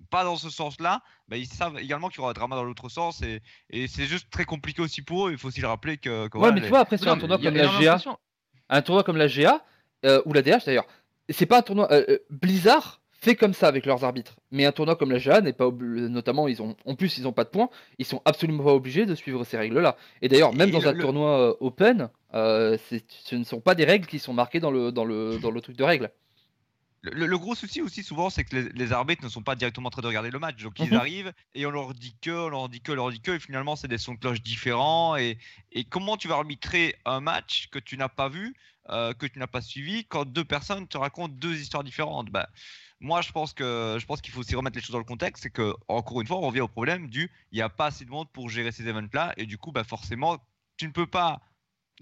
pas dans ce sens-là, bah, ils savent également qu'il y aura un drama dans l'autre sens et, et c'est juste très compliqué aussi pour eux. Il faut aussi le rappeler que. ouais, mais tu vois, après, sur un tournoi comme la GA, un tournoi comme la GA, ou la DH d'ailleurs, c'est pas un tournoi. Euh, euh, Blizzard fait comme ça avec leurs arbitres, mais un tournoi comme la GA n'est pas notamment, ils ont, en plus, ils ont pas de points, ils sont absolument pas obligés de suivre ces règles-là. Et d'ailleurs, même dans un tournoi euh, open, ce ne sont pas des règles qui sont marquées dans le, dans le, dans le truc de règles. Le, gros souci aussi souvent, c'est que les, arbitres ne sont pas directement en train de regarder le match. Donc ils mhm. arrivent et on leur dit que, on leur dit que, on leur dit que, et finalement c'est des sons de cloche différents. Et, comment tu vas arbitrer un match que tu n'as pas vu, euh, que tu n'as pas suivi, quand deux personnes te racontent deux histoires différentes? Bah, Moi je pense que je pense qu'il faut aussi remettre les choses dans le contexte. C'est que encore une fois, on revient au problème du il n'y a pas assez de monde pour gérer ces events-là. Et du coup, bah, forcément, tu ne peux pas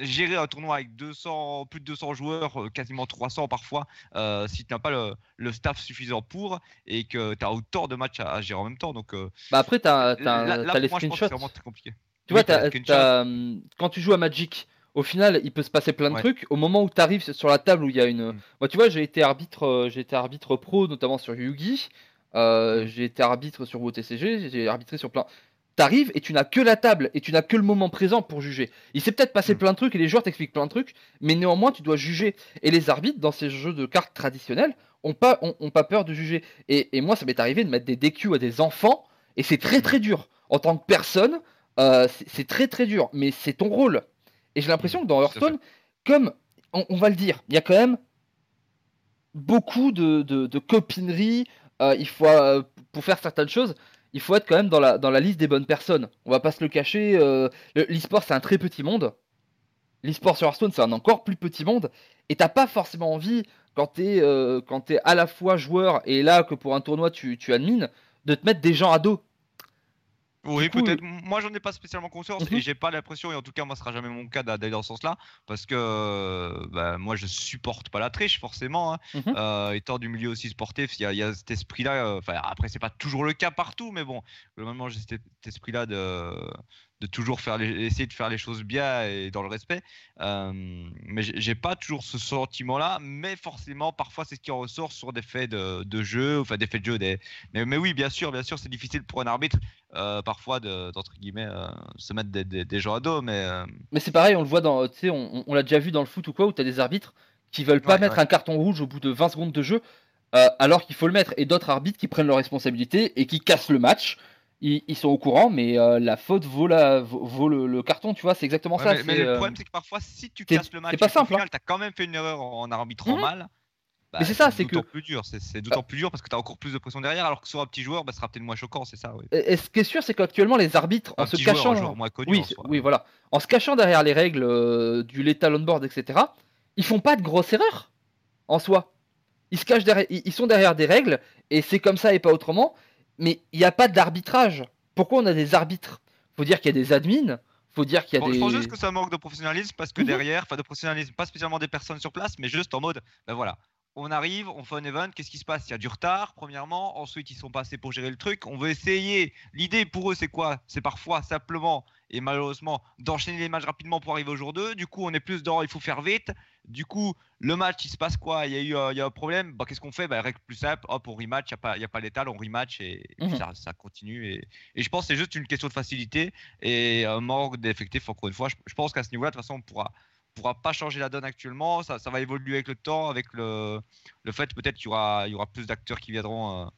gérer un tournoi avec 200, plus de 200 joueurs, euh, quasiment 300 parfois, euh, si tu n'as pas le, staff suffisant pour et que tu as autant de matchs à, gérer en même temps. Donc, euh, bah après, tu as, les screenshots. C'est vraiment très compliqué. Tu vois, quand tu joues à Magic, au final, il peut se passer plein de trucs. Au moment où tu arrives sur la table où il y a une. Mm. Moi, tu vois, j'ai été arbitre, j'ai été arbitre pro, notamment sur Yugi. Mm. j'ai été arbitre sur WTCG, j'ai arbitré sur plein t'arrives et tu n'as que la table et tu n'as que le moment présent pour juger. Il s'est peut-être passé mm. plein de trucs et les joueurs t'expliquent plein de trucs, mais néanmoins tu dois juger. Et les arbitres, dans ces jeux de cartes traditionnels, ont pas, ont, pas peur de juger. Et, moi, ça m'est arrivé de mettre des DQ à des enfants, et c'est très très dur. En tant que personne, euh, c'est très très dur, mais c'est ton rôle. Et j'ai l'impression que dans Hearthstone, comme on, va le dire, il y a quand même beaucoup de, de, copinerie. Euh, il faut, euh, pour faire certaines choses, il faut être quand même dans la, liste des bonnes personnes. On va pas se le cacher, euh, l'e-sport c'est un très petit monde. L'e-sport sur Hearthstone c'est un encore plus petit monde. Et t'as pas forcément envie, quand t'es euh, à la fois joueur et là que pour un tournoi tu, tu admines, de te mettre des gens à dos. Oui, peut-être. Moi, j'en ai pas spécialement conscience et mhm. j'ai pas l'impression, et en tout cas, moi, ce sera jamais mon cas d'aller dans ce sens-là, parce que bah, moi, je supporte pas la triche, forcément. Hein. Euh, étant du milieu aussi sportif, il y, a cet esprit-là. Euh, enfin, après, c'est pas toujours le cas partout, mais bon, globalement, j'ai cet esprit-là de de toujours faire essayer de faire les choses bien et dans le respect. Euh, mais j'ai pas toujours ce sentiment-là, mais forcément, parfois, c'est ce qui en ressort sur des faits de, jeu, enfin des faits de jeu. Des... Mais, oui, bien sûr, bien sûr, c'est difficile pour un arbitre euh, parfois d'entre guillemets euh, se mettre des, des, gens à dos, mais. Mais c'est pareil, on le voit dans, on, on l'a déjà vu dans le foot ou quoi, où tu as des arbitres qui veulent pas mettre un carton rouge au bout de 20 secondes de jeu. alors qu'il faut le mettre, et d'autres arbitres qui prennent leurs responsabilités et qui cassent le match ils, sont au courant, mais euh, la faute vaut, la, vaut, le, carton, tu vois, c'est exactement ça. Mais, le euh, problème, c'est que parfois, si tu casses le match, pas simple. Hein. Tu as quand même fait une erreur en arbitrant mhm. mal. Bah, mais c'est ça, c'est que. plus dur, c'est d'autant plus dur parce que tu as encore plus de pression derrière, alors que sur un petit joueur, bah, ce sera peut-être moins choquant, c'est ça. Et, ce qui est sûr, c'est qu'actuellement, les arbitres, en se cachant. moins connu, oui, oui, voilà. En se cachant derrière les règles euh, du lethal on board, etc., ils font pas de grosses erreurs en soi. Ils se cachent derrière, ils sont derrière des règles, et c'est comme ça et pas autrement, mais il n'y a pas d'arbitrage pourquoi on a des arbitres? Faut dire qu'il y a des admins, faut dire qu'il y a des. Je pense juste que ça manque de professionnalisme parce que mhm. derrière, enfin de professionnalisme, pas spécialement des personnes sur place, mais juste en mode, ben voilà, on arrive, on fait un event, qu'est-ce qui se passe? Il y a du retard, premièrement. Ensuite, ils sont passés pour gérer le truc. On veut essayer. L'idée pour eux, c'est quoi? C'est parfois simplement et malheureusement d'enchaîner les matchs rapidement pour arriver au jour 2. Du coup, on est plus dans il faut faire vite. Du coup, le match, il se passe quoi? Il y a eu euh, il y a un problème? Bah, Qu'est-ce qu'on fait? Bah, Règle plus simple hop, on rematch. Il n'y a pas, y a pas l'étal, on rematch et, mhm. ça, ça, continue. Et, et je pense que c'est juste une question de facilité et un manque d'effectifs, encore une fois. Je, je pense qu'à ce niveau-là, de toute façon, on pourra pourra pas changer la donne actuellement. Ça, ça, va évoluer avec le temps, avec le, le fait peut-être qu'il y aura, il y aura plus d'acteurs qui viendront euh,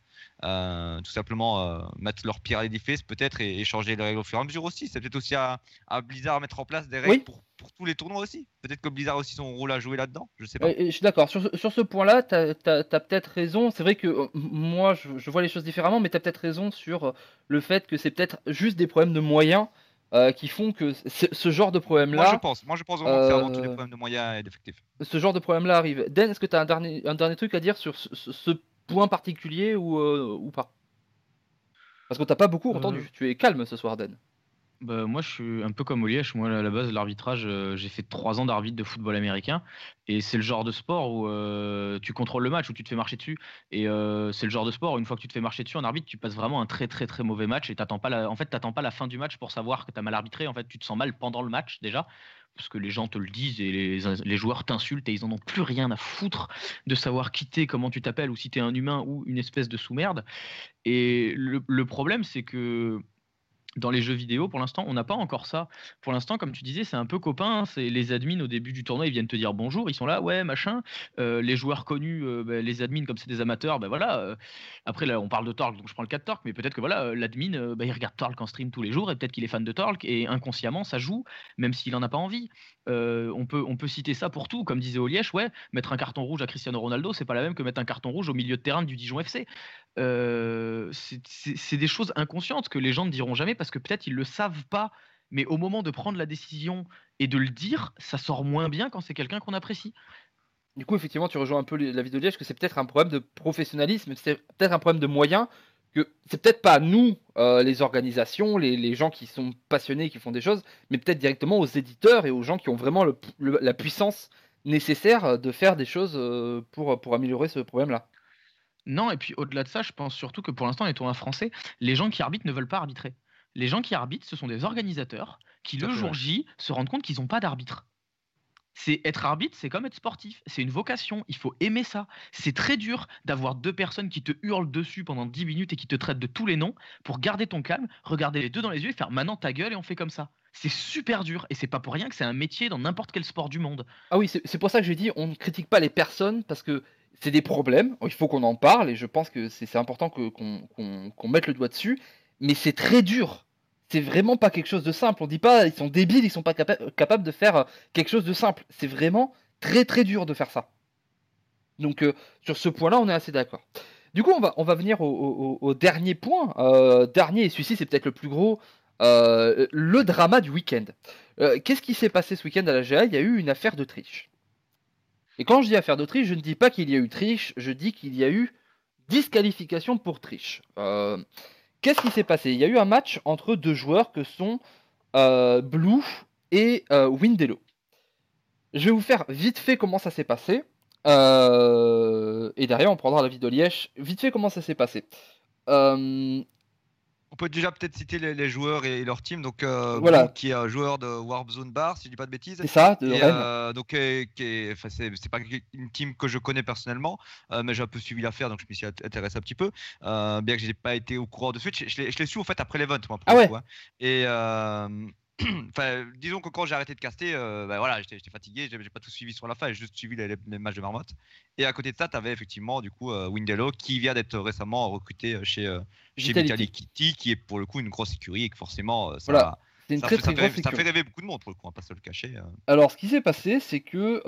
euh, tout simplement euh, mettre leur pierre à l'édifice peut-être et, changer les règles au fur et à mesure aussi. C'est peut-être aussi à, à, Blizzard mettre en place des règles pour, pour, tous les tournois aussi. Peut-être que Blizzard a aussi son rôle à jouer là-dedans. Je sais pas. je suis d'accord. Sur, sur, ce point-là, tu as, peut-être raison. C'est vrai que moi, je, je, vois les choses différemment, mais tu as peut-être raison sur le fait que c'est peut-être juste des problèmes de moyens. Euh, qui font que ce genre de problème-là. Moi, je pense. Moi, je pense vraiment que c'est avant tout des euh, problèmes de moyens et d'effectifs. Ce genre de problème-là arrive. Den, est-ce que tu as un dernier, un dernier truc à dire sur ce, point particulier ou, euh, ou pas Parce que t'as pas beaucoup entendu. Tu es calme ce soir, Den. bah, moi, je suis un peu comme Olièche. Moi, à la base, l'arbitrage, euh, j'ai fait trois ans d'arbitre de football américain. Et c'est le genre de sport où euh, tu contrôles le match, où tu te fais marcher dessus. Et euh, c'est le genre de sport où, une fois que tu te fais marcher dessus en arbitre, tu passes vraiment un très, très, très mauvais match. Et t'attends pas la... en fait, t'attends pas la fin du match pour savoir que tu as mal arbitré. En fait, tu te sens mal pendant le match déjà. Parce que les gens te le disent et les, joueurs t'insultent et ils en ont plus rien à foutre de savoir qui t'es, comment tu t'appelles, ou si t'es un humain ou une espèce de sous-merde. Et le problème, c'est que dans les jeux vidéo, pour l'instant, on n'a pas encore ça. Pour l'instant, comme tu disais, c'est un peu copain. C'est les admins au début du tournoi, ils viennent te dire bonjour, ils sont là, ouais, machin. Euh, les joueurs connus, euh, bah, les admins, comme c'est des amateurs, ben voilà. Euh, après, là, on parle de Torque, donc je prends le cas de Torque, mais peut-être que voilà, l'admin, bah, il regarde Torque en stream tous les jours et peut-être qu'il est fan de Torque et inconsciemment, ça joue, même s'il en a pas envie. On peut, on peut citer ça pour tout, comme disait Olièche, ouais, mettre un carton rouge à Cristiano Ronaldo, c'est pas la même que mettre un carton rouge au milieu de terrain du Dijon FC. c'est des choses inconscientes que les gens ne diront jamais parce que peut-être ils le savent pas, mais au moment de prendre la décision et de le dire, ça sort moins bien quand c'est quelqu'un qu'on apprécie. Du coup, effectivement, tu rejoins un peu la vidéo de Liège que c'est peut-être un problème de professionnalisme, c'est peut-être un problème de moyens, que c'est peut-être pas nous, euh, les organisations, les, gens qui sont passionnés, qui font des choses, mais peut-être directement aux éditeurs et aux gens qui ont vraiment la puissance nécessaire de faire des choses euh, pour, pour améliorer ce problème-là. Non, et puis au-delà de ça, je pense surtout que pour l'instant, les tournois français, les gens qui arbitrent ne veulent pas arbitrer les gens qui arbitrent, ce sont des organisateurs qui, le jour J, se rendent compte qu'ils n'ont pas d'arbitre. C'est être arbitre, c'est comme être sportif, c'est une vocation, il faut aimer ça. C'est très dur d'avoir deux personnes qui te hurlent dessus pendant 10 minutes et qui te traitent de tous les noms pour garder ton calme, regarder les deux dans les yeux et faire maintenant ta gueule et on fait comme ça. C'est super dur et c'est pas pour rien que c'est un métier dans n'importe quel sport du monde. Ah oui, c'est pour ça que j'ai dit on ne critique pas les personnes parce que c'est des problèmes, il faut qu'on en parle et je pense que c'est important qu'on mette le doigt dessus mais c'est très dur. C'est vraiment pas quelque chose de simple. On dit pas ils sont débiles, ils sont pas capables de faire euh, quelque chose de simple. C'est vraiment très très dur de faire ça. Donc euh, sur ce point-là, on est assez d'accord. Du coup, on va, on va venir au, dernier point. Euh, dernier, et celui-ci c'est peut-être le plus gros, le drama du week-end. Qu'est-ce qui s'est passé ce week-end à la GA Il y a eu une affaire de triche. Et quand je dis affaire de triche, je ne dis pas qu'il y a eu triche, je dis qu'il y a eu disqualification pour triche. Qu'est-ce qui s'est passé? Il y a eu un match entre deux joueurs que sont euh, Blue et euh, Windelo. Je vais vous faire vite fait comment ça s'est passé. Euh, et derrière, on prendra la vidéo Liège. Vite fait comment ça s'est passé. On peut déjà peut-être citer les, joueurs et, leur team. Donc, euh, voilà. qui est un joueur de Warp Zone Bar, si je dis pas de bêtises. C'est ça, de euh, Donc, c'est pas une team que je connais personnellement, euh, mais j'ai un peu suivi l'affaire, donc je me suis intéressé un petit peu. bien que je n'ai pas été au courant de suite, je, l'ai su en fait après l'event. Ah ouais. Et enfin, disons que quand j'ai arrêté de caster, euh, bah, voilà, j'étais fatigué, j'ai pas tout suivi sur la fin, j'ai juste suivi les, matchs de Marmotte. Et à côté de ça, tu avais effectivement du coup euh, Windello qui vient d'être récemment recruté euh, chez, chez Kitty, qui est pour le coup une grosse écurie et que forcément ça, ça, fait, rêver beaucoup de monde pour le coup, on va pas se le cacher. Alors, ce qui s'est passé, c'est que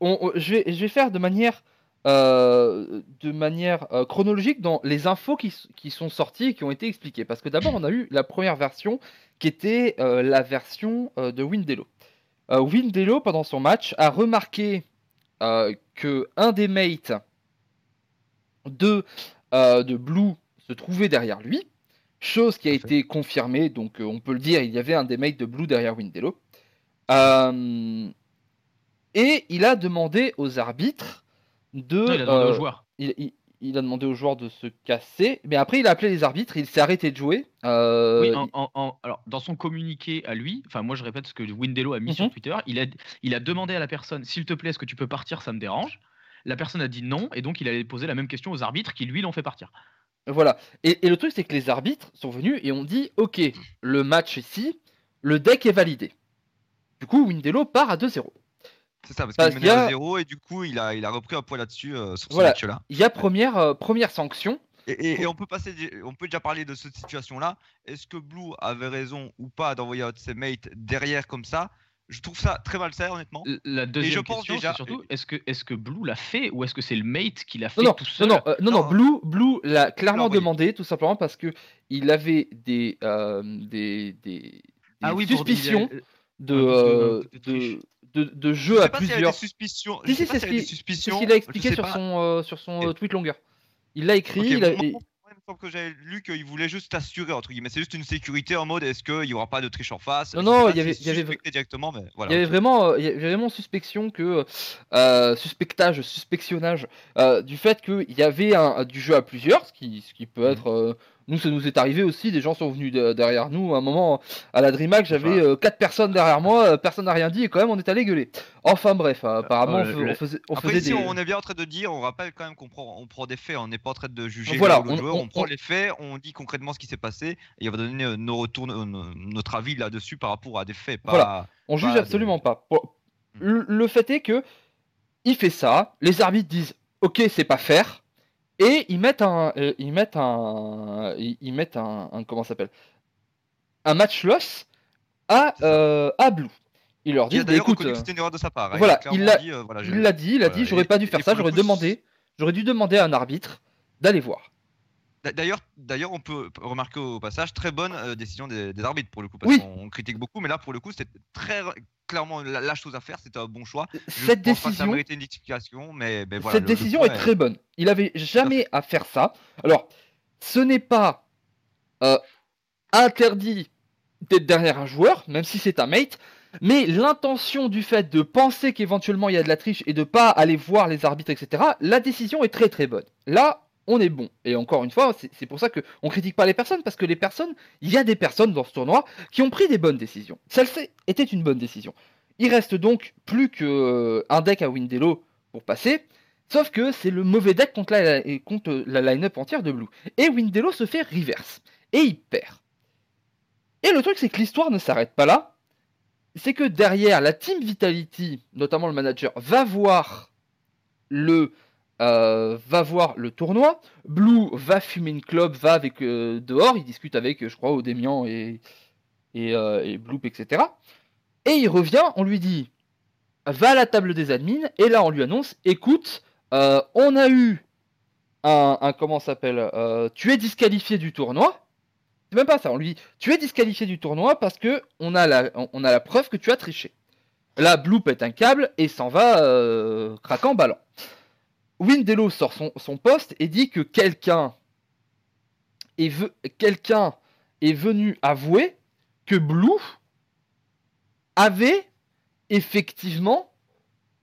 je, vais, je vais faire de manière euh, de manière euh, chronologique dans les infos qui, sont sorties et qui ont été expliquées. Parce que d'abord, on a eu la première version qui était euh, la version de Windelo. Windelo, pendant son match, a remarqué que un des mates de, de Blue se trouvait derrière lui. Chose qui a été confirmée, donc on peut le dire, il y avait un des mates de Blue derrière Windelo. et il a demandé aux arbitres de. il a demandé aux euh, joueurs. Il, a demandé aux joueurs de se casser, mais après il a appelé les arbitres, il s'est arrêté de jouer. Euh, oui, alors dans son communiqué à lui, enfin moi je répète ce que Windelo a mis sur mhm. Twitter, il a, il a demandé à la personne, s'il te plaît, est-ce que tu peux partir, ça me dérange. La personne a dit non, et donc il allait poser la même question aux arbitres qui lui l'ont fait partir. Voilà. Et, et le truc c'est que les arbitres sont venus et ont dit, ok, le match ici, le deck est validé. Du coup, Windelo part à 2-0. C'est ça, parce, qu'il menait à 0 et du coup, il a, il a repris un poids là-dessus euh, sur ce match-là. Il y a première, euh, première sanction. Et, on peut passer, on peut déjà parler de cette situation-là. Est-ce que Blue avait raison ou pas d'envoyer ses mates derrière comme ça? Je trouve ça très malsain, honnêtement. La deuxième question, c'est surtout est-ce que, est que Blue l'a fait ou est-ce que c'est le mate qui l'a fait non, tout seul? Non, non, euh, non, Blue, Blue l'a clairement demandé, tout simplement parce que il avait des, des, des, ah oui, suspicions de, de, de, jeu à plusieurs. Si suspicions. Si, si, c'est ce qu'il a expliqué sur son, euh, sur son euh, tweet longueur. Il l'a écrit. il a... que j'avais lu qu'il voulait juste assurer entre guillemets. C'est juste une sécurité en mode est-ce qu'il n'y aura pas de triche en face? Non, non, il y avait, il y avait directement, mais voilà. Il y avait vraiment, il y avait vraiment suspicion que euh, suspectage, suspectionnage euh, du fait qu'il y avait un, du jeu à plusieurs, ce qui, ce qui peut mmh. être nous, ça nous est arrivé aussi, des gens sont venus derrière nous. À un moment, à la DreamHack, j'avais euh, quatre personnes derrière moi, euh, personne n'a rien dit et quand même on est allé gueuler. Enfin bref, euh, apparemment on, faisait, on Après, faisait on est bien en train de dire, on rappelle quand même qu'on prend, on prend des faits, on n'est pas en train de juger voilà, le on, joueur, on, prend les faits, on dit concrètement ce qui s'est passé et on va donner nos retours, notre avis là-dessus par rapport à des faits. Pas, voilà, on juge absolument pas. Hmm. Le, fait est que il fait ça, les arbitres disent ok c'est pas faire, et ils mettent un, euh, ils mettent un, ils, mettent un, comment s'appelle, un match loss à, euh, à Blue. Ils leur disent, bah, écoute, c'était une erreur de sa part. Hein. Voilà, il l'a dit, euh, il l'a dit, il a dit, j'aurais pas dû faire ça, j'aurais demandé, j'aurais dû demander à un arbitre d'aller voir. D'ailleurs, d'ailleurs, on peut remarquer au passage très bonne euh, décision des, arbitres pour le coup, parce qu'on critique beaucoup, mais là pour le coup, c'était très clairement la, chose à faire, c'était un bon choix. Cette décision, une explication, mais, voilà, cette décision est, très bonne. Il avait jamais à faire ça. Alors, ce n'est pas euh, interdit d'être derrière un joueur, même si c'est un mate. Mais l'intention du fait de penser qu'éventuellement il y a de la triche et de pas aller voir les arbitres, etc., la décision est très très bonne. Là, on est bon. Et encore une fois, c'est pour ça qu'on critique pas les personnes, parce que les personnes, il y a des personnes dans ce tournoi qui ont pris des bonnes décisions. Celle-ci était une bonne décision. Il reste donc plus qu'un euh, deck à Windelo pour passer, sauf que c'est le mauvais deck contre la, contre la line-up entière de Blue. Et Windelo se fait reverse, et il perd. Et le truc, c'est que l'histoire ne s'arrête pas là, c'est que derrière, la Team Vitality, notamment le manager, va voir le euh, va voir le tournoi. Blue va fumer une clope, va avec euh, dehors, il discute avec, je crois, Odemian et, et, euh, Bloop, etc. Et il revient, on lui dit va à la table des admins, et là on lui annonce écoute, on a eu un, un comment s'appelle Tu es disqualifié du tournoi. C'est même pas ça, on lui dit tu es disqualifié du tournoi parce que on a la, on a la preuve que tu as triché. Là, Blue pète un câble et s'en va craquant ballant. Windelo sort son, poste et dit que quelqu'un est, quelqu'un est venu avouer que Blue avait effectivement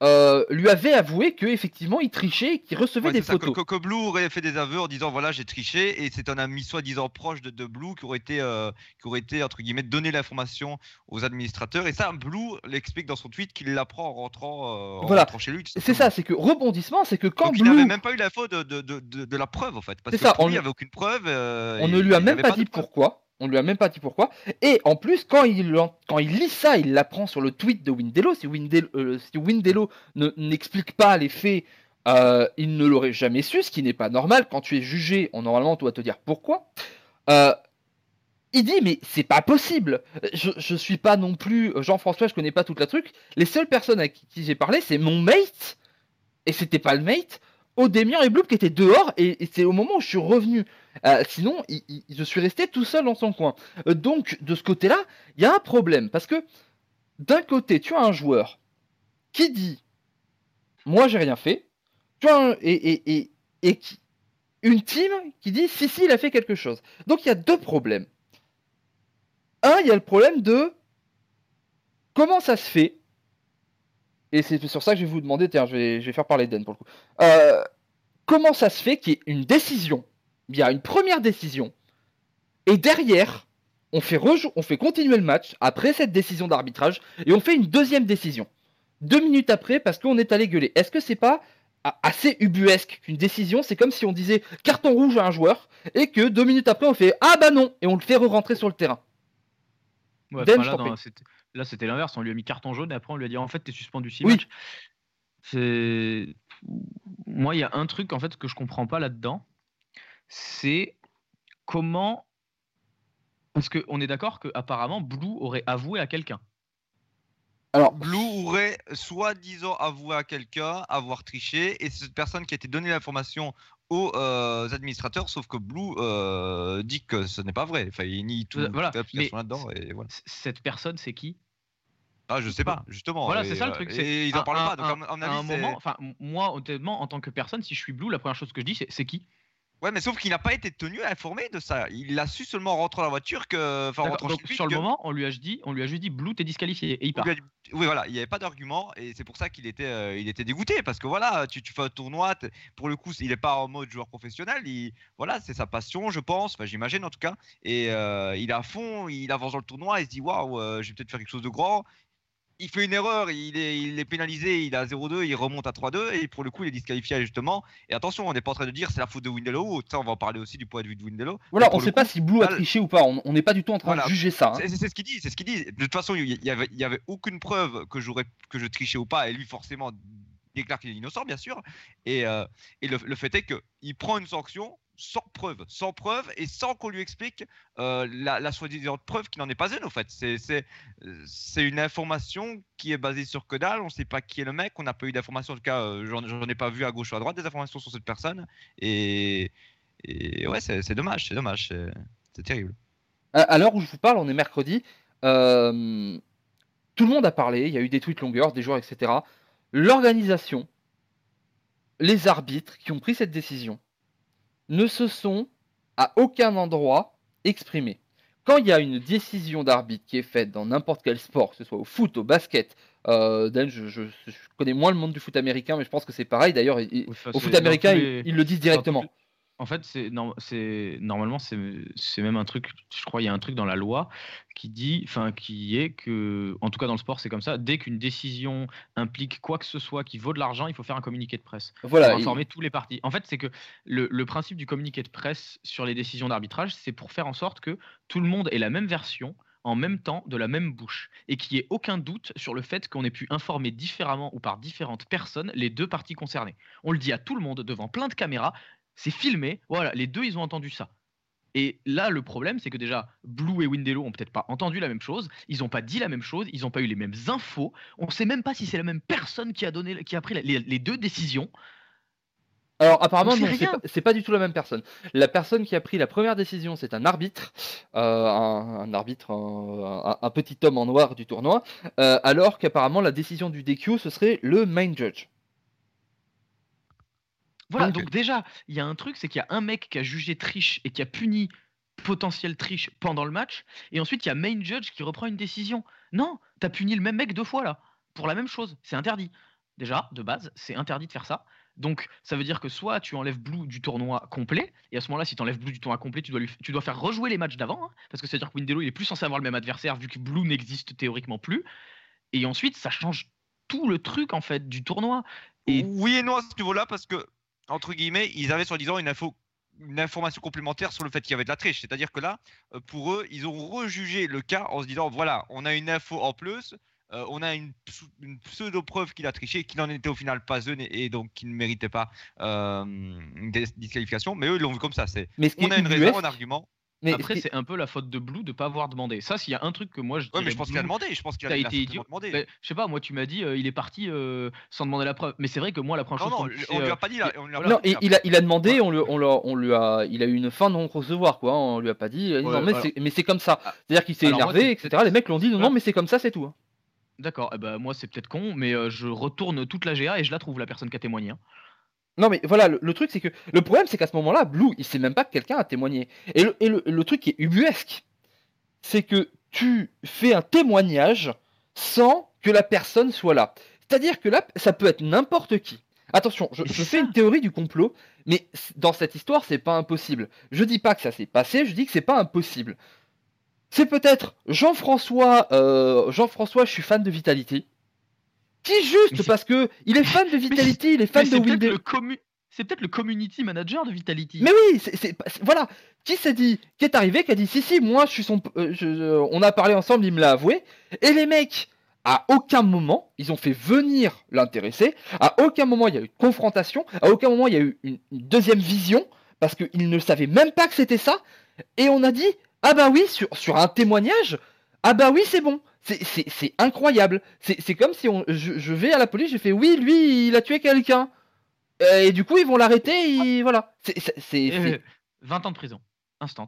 euh, lui avait avoué que effectivement il trichait qu'il recevait des photos. que, Blue aurait fait des aveux en disant voilà j'ai triché et c'est un ami soi-disant proche de, Blue qui aurait été euh, qui aurait été entre guillemets donné l'information aux administrateurs et ça Blue l'explique dans son tweet qu'il l'apprend en rentrant, euh, en chez lui. C'est ça, c'est que rebondissement, c'est que quand Blue... il n'avait même pas eu l'info de, de, de, la preuve en fait parce que ça, on... il n'y avait aucune preuve. on ne lui a même pas dit pourquoi. On lui a même pas dit pourquoi. Et en plus, quand il, lit ça, il l'apprend sur le tweet de Windelo. Si Windelo, euh, Windelo n'explique pas les faits, euh, il ne l'aurait jamais su, ce qui n'est pas normal. Quand tu es jugé, on, normalement, tu dois te dire pourquoi. Euh, il dit, mais c'est pas possible. Je, je suis pas non plus Jean-François, je connais pas toute la truc. Les seules personnes à qui, j'ai parlé, c'est mon mate. Et c'était pas le mate. Odemian et Bloop qui étaient dehors. Et, et c'est au moment où je suis revenu euh, sinon, je suis resté tout seul dans son coin. Euh, donc, de ce côté-là, il y a un problème. Parce que, d'un côté, tu as un joueur qui dit Moi, j'ai rien fait. Tu as et, et, une team qui dit Si, si, il a fait quelque chose. Donc, il y a deux problèmes. Un, il y a le problème de comment ça se fait. Et c'est sur ça que je vais vous demander, tiens, je vais, faire parler d'En pour le coup. Euh, comment ça se fait qu'il y ait une décision il y a une première décision, et derrière, on fait, on fait continuer le match après cette décision d'arbitrage, et on fait une deuxième décision. Deux minutes après, parce qu'on est allé gueuler. Est-ce que c'est pas assez ubuesque qu'une décision, c'est comme si on disait carton rouge à un joueur, et que deux minutes après, on fait ah bah non, et on le fait re-rentrer sur le terrain. là, c'était l'inverse, on lui a mis carton jaune, et après, on lui a dit en fait, t'es suspendu 6 oui. C'est. Moi, il y a un truc en fait que je comprends pas là-dedans c'est comment. Parce qu'on est d'accord qu'apparemment, Blue aurait avoué à quelqu'un. Alors, Blue aurait soi-disant avoué à quelqu'un avoir triché, et c'est cette personne qui a été donnée l'information aux euh, administrateurs, sauf que Blue euh, dit que ce n'est pas vrai. Enfin, il nie tout voilà. là-dedans. Cette personne, c'est qui? Ah, je sais pas, justement. Voilà, c'est ça le truc. Et ils en parlent pas. Donc, à un moment, enfin, moi, honnêtement, en tant que personne, si je suis Blue, la première chose que je dis, c'est qui? Ouais, mais sauf qu'il n'a pas été tenu informé de ça. Il a su seulement en rentrant dans la voiture que. Enfin, donc sur le que- moment, on lui a juste dit, on lui a juste dit, Blue, t'es disqualifié et il part. dit- Oui, voilà, il n'y avait pas d'argument et c'est pour ça qu'il était, euh, il était dégoûté parce que voilà, tu, tu fais un tournoi, pour le coup, il n'est pas en mode joueur professionnel, il, voilà, c'est sa passion, je pense, enfin, j'imagine en tout cas, et euh, il est à fond, il avance dans le tournoi, il se dit waouh, euh, je vais peut-être faire quelque chose de grand. Il fait une erreur, il est, il est pénalisé, il est à 0-2, il remonte à 3-2 et pour le coup, il est disqualifié justement. Et attention, on n'est pas en train de dire c'est la faute de Windelo ou ça, on va en parler aussi du point de vue de Windelo. Voilà, on le sait coup, pas si Blue a triché ou pas. On n'est pas du tout en train Voilà. de juger ça. hein. c'est ce qu'il dit, c'est ce qu'il dit. De toute façon, il y avait, il y avait aucune preuve que je trichais ou pas, et lui forcément déclare qu'il est innocent, bien sûr. Et, euh, et le, le fait est que il prend une sanction sans preuve, sans preuve et sans qu'on lui explique euh, la, soi-disant preuve qui n'en est pas une. En fait, c'est euh, une information qui est basée sur que dalle. On ne sait pas qui est le mec. On n'a pas eu d'informations. En tout cas, euh, j'en ai pas vu à gauche ou à droite des informations sur cette personne. Et, ouais, c'est dommage, c'est dommage, c'est terrible. À l'heure où je vous parle, on est mercredi. euh, tout le monde a parlé. Il y a eu des tweets longueurs, des joueurs, etc. L'organisation, les arbitres qui ont pris cette décision ne se sont à aucun endroit exprimés. Quand il y a une décision d'arbitre qui est faite dans n'importe quel sport, que ce soit au foot, au basket, euh, Dan, je, je- je connais moins le monde du foot américain, mais je pense que c'est pareil. D'ailleurs, au foot américain, ils, le disent directement. En fait, c'est norm- c'est normalement c'est même un truc. Je crois il y a un truc dans la loi qui dit, enfin qui est que, en tout cas dans le sport c'est comme ça. Dès qu'une décision implique quoi que ce soit qui vaut de l'argent, il faut faire un communiqué de presse Voilà, pour il- informer tous les partis. En fait, c'est que le, le principe du communiqué de presse sur les décisions d'arbitrage, c'est pour faire en sorte que tout le monde ait la même version en même temps de la même bouche et qu'il n'y ait aucun doute sur le fait qu'on ait pu informer différemment ou par différentes personnes les deux parties concernées. On le dit à tout le monde devant plein de caméras, c'est filmé, voilà, les deux ils ont entendu ça. Et là, le problème, c'est que déjà, Blue et Windelo ont peut-être pas entendu la même chose, ils n'ont pas dit la même chose, ils n'ont pas eu les mêmes infos, on ne sait même pas si c'est la même personne qui a, donné, qui a pris la- les, les deux décisions. Alors apparemment c'est pas, pas du tout la même personne. La personne qui a pris la première décision, c'est un arbitre, euh, un, un arbitre, un, un- un petit homme en noir du tournoi, euh, alors qu'apparemment la décision du DQ, ce serait le main judge. Voilà, donc déjà, il y a un truc, c'est qu'il y a un mec qui a jugé triche et qui a puni potentiel triche pendant le match, et ensuite il y a main judge qui reprend une décision. Non, t'as puni le même mec deux fois là, pour la même chose, c'est interdit. Déjà, de base, c'est interdit de faire ça. Donc, ça veut dire que soit tu enlèves Blue du tournoi complet, et à ce moment-là, si tu enlèves Blue du tournoi complet, tu dois, lui, tu dois faire rejouer les matchs d'avant, hein, parce que c'est-à-dire que Windelo, il est plus censé avoir le même adversaire vu que Blue n'existe théoriquement plus. Et ensuite, ça change tout le truc en fait du tournoi. Et Oui et non à ce niveau-là, parce que, entre guillemets, ils avaient soi-disant une, info, une information complémentaire sur le fait qu'il y avait de la triche. C'est-à-dire que là, euh, pour eux, ils ont rejugé le cas en se disant voilà, on a une info en plus, euh, on a une, pseu- une pseudo-preuve qu'il a triché, qu'il n'en était au final pas une et, et donc qu'il ne méritait pas euh, une dis- disqualification. Mais eux, ils l'ont vu comme ça. C'est on a une raison, un argument. Mais Après, c'est un peu la faute de Blue de pas avoir demandé. Ça, s'il y a un truc que moi je. Ouais, mais je pense qu'il a demandé. Je pense qu'il a, a été idiot. demandé. Ben, je sais pas, moi tu m'as dit euh, il est parti euh, sans demander la preuve. Mais c'est vrai que moi la première non, chose non, on lui euh, a pas dit. Là, on lui a pas non, dit il, a, il a demandé, on lui, on, on lui a, il a eu une fin de non-recevoir, quoi. On lui a pas dit, a Ouais, non, mais c'est mais c'est comme ça. Ah, C'est-à-dire qu'il s'est moi, énervé, etc. Les mecs l'ont dit, non, non, mais c'est comme ça, c'est tout. hein. D'accord, eh ben, moi c'est peut-être con, mais euh, je retourne toute la GA et je la trouve la personne qui a témoigné. Non mais voilà, le, truc c'est que le problème c'est qu'à ce moment-là, Blue, il sait même pas que quelqu'un a témoigné. Et le, truc qui est ubuesque, c'est que tu fais un témoignage sans que la personne soit là. C'est-à-dire que là, ça peut être n'importe qui. Attention, je, fais une théorie du complot, mais dans cette histoire, c'est pas impossible. Je dis pas que ça s'est passé, je dis que c'est pas impossible. C'est peut-être Jean-François, euh, Jean-François, je suis fan de Vitality, qui juste parce que il est fan de Vitality, il est fan de Windows. c'est peut-être le community manager de Vitality. Mais oui, c'est, voilà. Qui s'est dit, qui est arrivé, qui a dit si si, moi je suis son, euh, je- euh, on a parlé ensemble, il me l'a avoué. Et les mecs, à aucun moment, ils ont fait venir l'intéressé. À aucun moment il y a eu de confrontation. À aucun moment il y a eu une, une deuxième vision parce qu'ils ne savaient même pas que c'était ça. Et on a dit ah bah oui sur sur un témoignage. Ah bah oui c'est bon. C'est, incroyable. C'est, comme si on, je, je vais à la police, j'ai fait oui lui il a tué quelqu'un. Euh, Et du coup ils vont l'arrêter. Voilà. C'est, c'est, c'est- Et, c'est- euh, 20 ans de prison, instant.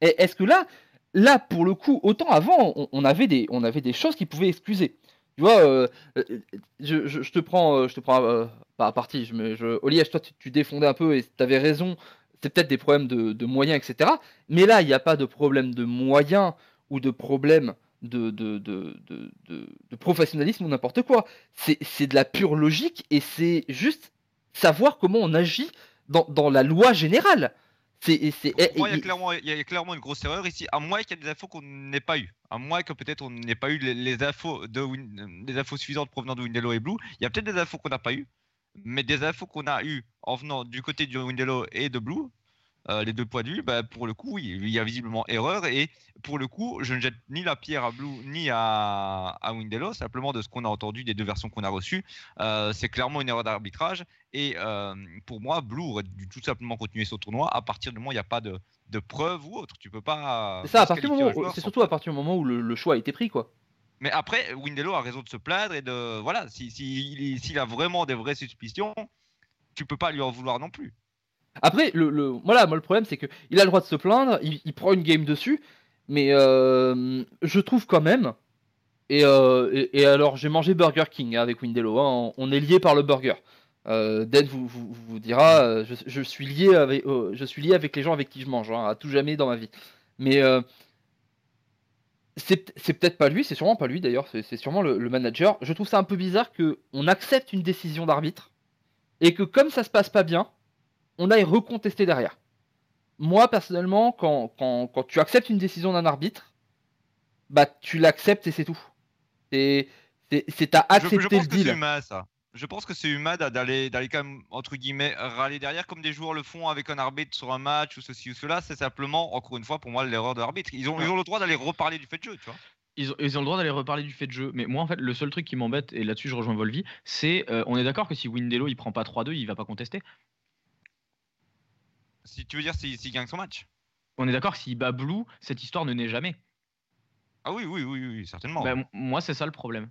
et est-ce que là, là pour le coup, autant avant, on, on avait des, on avait des choses qui pouvaient excuser. Tu vois, euh, je, je- te prends, je te prends pas à partie. Je me, je, toi, tu, défendais un peu et tu avais raison. C'est peut-être des problèmes de, moyens, etc. Mais là, il n'y a pas de problème de moyens ou de problème de, de, de professionnalisme ou n'importe quoi. C'est de la pure logique et c'est juste savoir comment on agit dans, dans la loi générale. C'est, c'est, moi, il y, a clairement, il y a clairement une grosse erreur ici, à moins qu'il y ait des infos qu'on n'ait pas eu. À moins que peut-être on n'ait pas eu les, infos, de, les infos suffisantes provenant de Windello et Blue. Il y a peut-être des infos qu'on n'a pas eu, mais des infos qu'on a eu en venant du côté de Windello et de Blue, euh, les deux points de vue, bah, pour le coup, il y a visiblement erreur. Et pour le coup, je ne jette ni la pierre à Blue ni à, à Windello, simplement de ce qu'on a entendu des deux versions qu'on a reçues. Euh, c'est clairement une erreur d'arbitrage. Et euh, pour moi, Blue aurait dû tout simplement continuer son tournoi à partir du moment où il n'y a pas de, de preuves ou autre. Tu peux pas. C'est ça, à partir c'est surtout à partir du moment où le, choix a été pris, quoi. Mais après, Windello a raison de se plaindre et de. Voilà, s'il si, si, a vraiment des vraies suspicions, tu peux pas lui en vouloir non plus. Après, le, voilà, moi le problème c'est qu'il a le droit de se plaindre, il, prend une game dessus, mais euh, je trouve quand même. Euh, et, alors j'ai mangé Burger King hein, avec Windello, hein, on est lié par le burger. Euh, vous, vous, dira, euh, je, suis lié avec, je suis lié avec les gens avec qui je mange, hein, à tout jamais dans ma vie. Mais c'est peut-être pas lui, c'est sûrement pas lui d'ailleurs, c'est sûrement le, le, manager. Je trouve ça un peu bizarre que on accepte une décision d'arbitre et que comme ça se passe pas bien, on aille recontester derrière. Moi, personnellement, quand, quand, tu acceptes une décision d'un arbitre, bah tu l'acceptes et c'est tout. C'est à accepter je, le Humain, ça. Je pense que c'est humain d'aller d'aller quand même entre guillemets râler derrière comme des joueurs le font avec un arbitre sur un match ou ceci ou cela. C'est simplement encore une fois pour moi l'erreur de l'arbitre. Ils ont, ils ont le droit d'aller reparler du fait de jeu, tu vois. Ils ont, ils ont, le droit d'aller reparler du fait de jeu. Mais moi, en fait, le seul truc qui m'embête, et là-dessus je rejoins Volvi, c'est euh, on est d'accord que si Windello il prend pas 3-2, il va pas contester. Si tu veux dire s'il gagne son match. On est d'accord que s'il bat Blue, cette histoire ne naît jamais. Ah oui, oui, oui, oui certainement. Ben, moi, c'est ça le problème.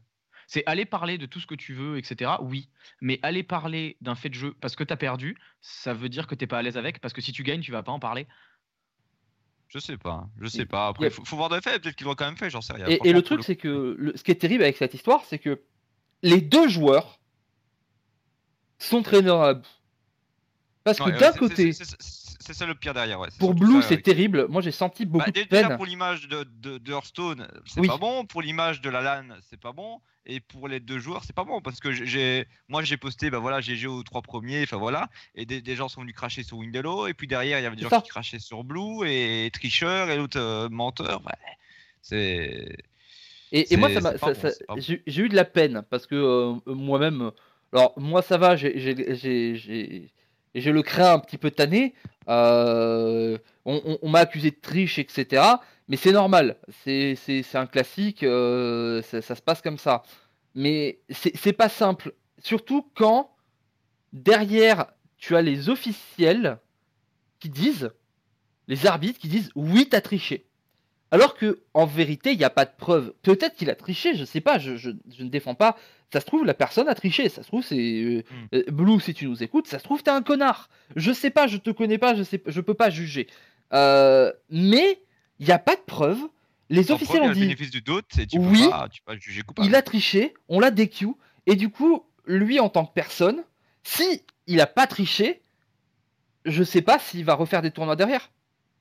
C'est aller parler de tout ce que tu veux, etc. Oui. Mais aller parler d'un fait de jeu parce que tu as perdu, ça veut dire que t'es pas à l'aise avec. Parce que si tu gagnes, tu vas pas en parler. Je sais pas, je sais pas. Après, il faut, voir de fait. Peut-être qu'il l'aurait quand même fait, j'en sais rien. Et, le truc, c'est que ce qui est terrible avec cette histoire, c'est que les deux joueurs sont traîneurs à bout. Parce que d'un côté, c'est ça le pire derrière. Ouais. Pour Blue, c'est terrible. Moi, j'ai senti beaucoup bah, de peine. pour l'image de, de, Hearthstone, c'est pas bon. Pour l'image de la LAN, c'est pas bon. Et pour les deux joueurs, c'est pas bon parce que j'ai, moi, j'ai posté, bah voilà, GG aux trois premiers, enfin voilà, et des, gens sont venus cracher sur Windello, et puis derrière, il y avait des gens qui crachaient sur Blue et Tricheur et l'autre euh, menteur. Ouais, c'est. Et, moi, ça, j'ai eu de la peine parce que euh, moi-même, alors moi, ça va, j'ai le crains un petit peu tanné. Euh, on, m'a accusé de triche, etc. Mais c'est normal, c'est un classique, euh, ça, se passe comme ça. Mais c'est pas simple, surtout quand derrière tu as les officiels qui disent, les arbitres qui disent oui, t'as triché. Alors que en vérité, il n'y a pas de preuve. Peut-être qu'il a triché, je sais pas, je, ne défends pas. Ça se trouve, la personne a triché. Ça se trouve, c'est euh, hmm. euh, Blue, si tu nous écoutes, ça se trouve, t'es un connard. Je sais pas, je te connais pas, je sais, je peux pas juger. Euh, mais il n'y a pas de preuve. Les officiels ont dit. bénéfice du doute, tu oui, peux pas, tu peux pas juger Il a triché, on l'a DQ, et du coup, lui en tant que personne, si il a pas triché, je sais pas s'il va refaire des tournois derrière.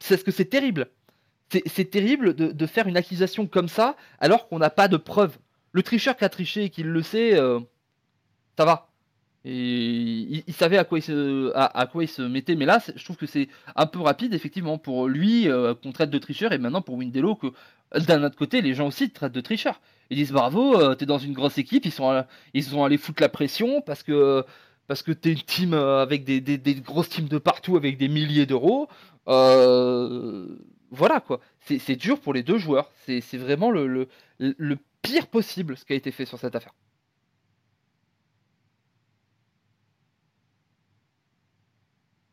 C'est ce que c'est terrible. C'est terrible de, faire une accusation comme ça alors qu'on n'a pas de preuves. Le tricheur qui a triché et qui le sait, euh, ça va. Et il, savait à quoi il, se, à, quoi il se mettait, mais là, je trouve que c'est un peu rapide, effectivement, pour lui euh, qu'on traite de tricheur, et maintenant pour Windello, que d'un autre côté, les gens aussi te traitent de tricheur. Ils disent bravo, euh, t'es dans une grosse équipe, ils sont, ils sont allés foutre la pression parce que parce que t'es une team avec des, des, des, grosses teams de partout avec des milliers d'euros. Euh, voilà quoi. C'est dur pour les deux joueurs. C'est vraiment le, pire possible ce qui a été fait sur cette affaire.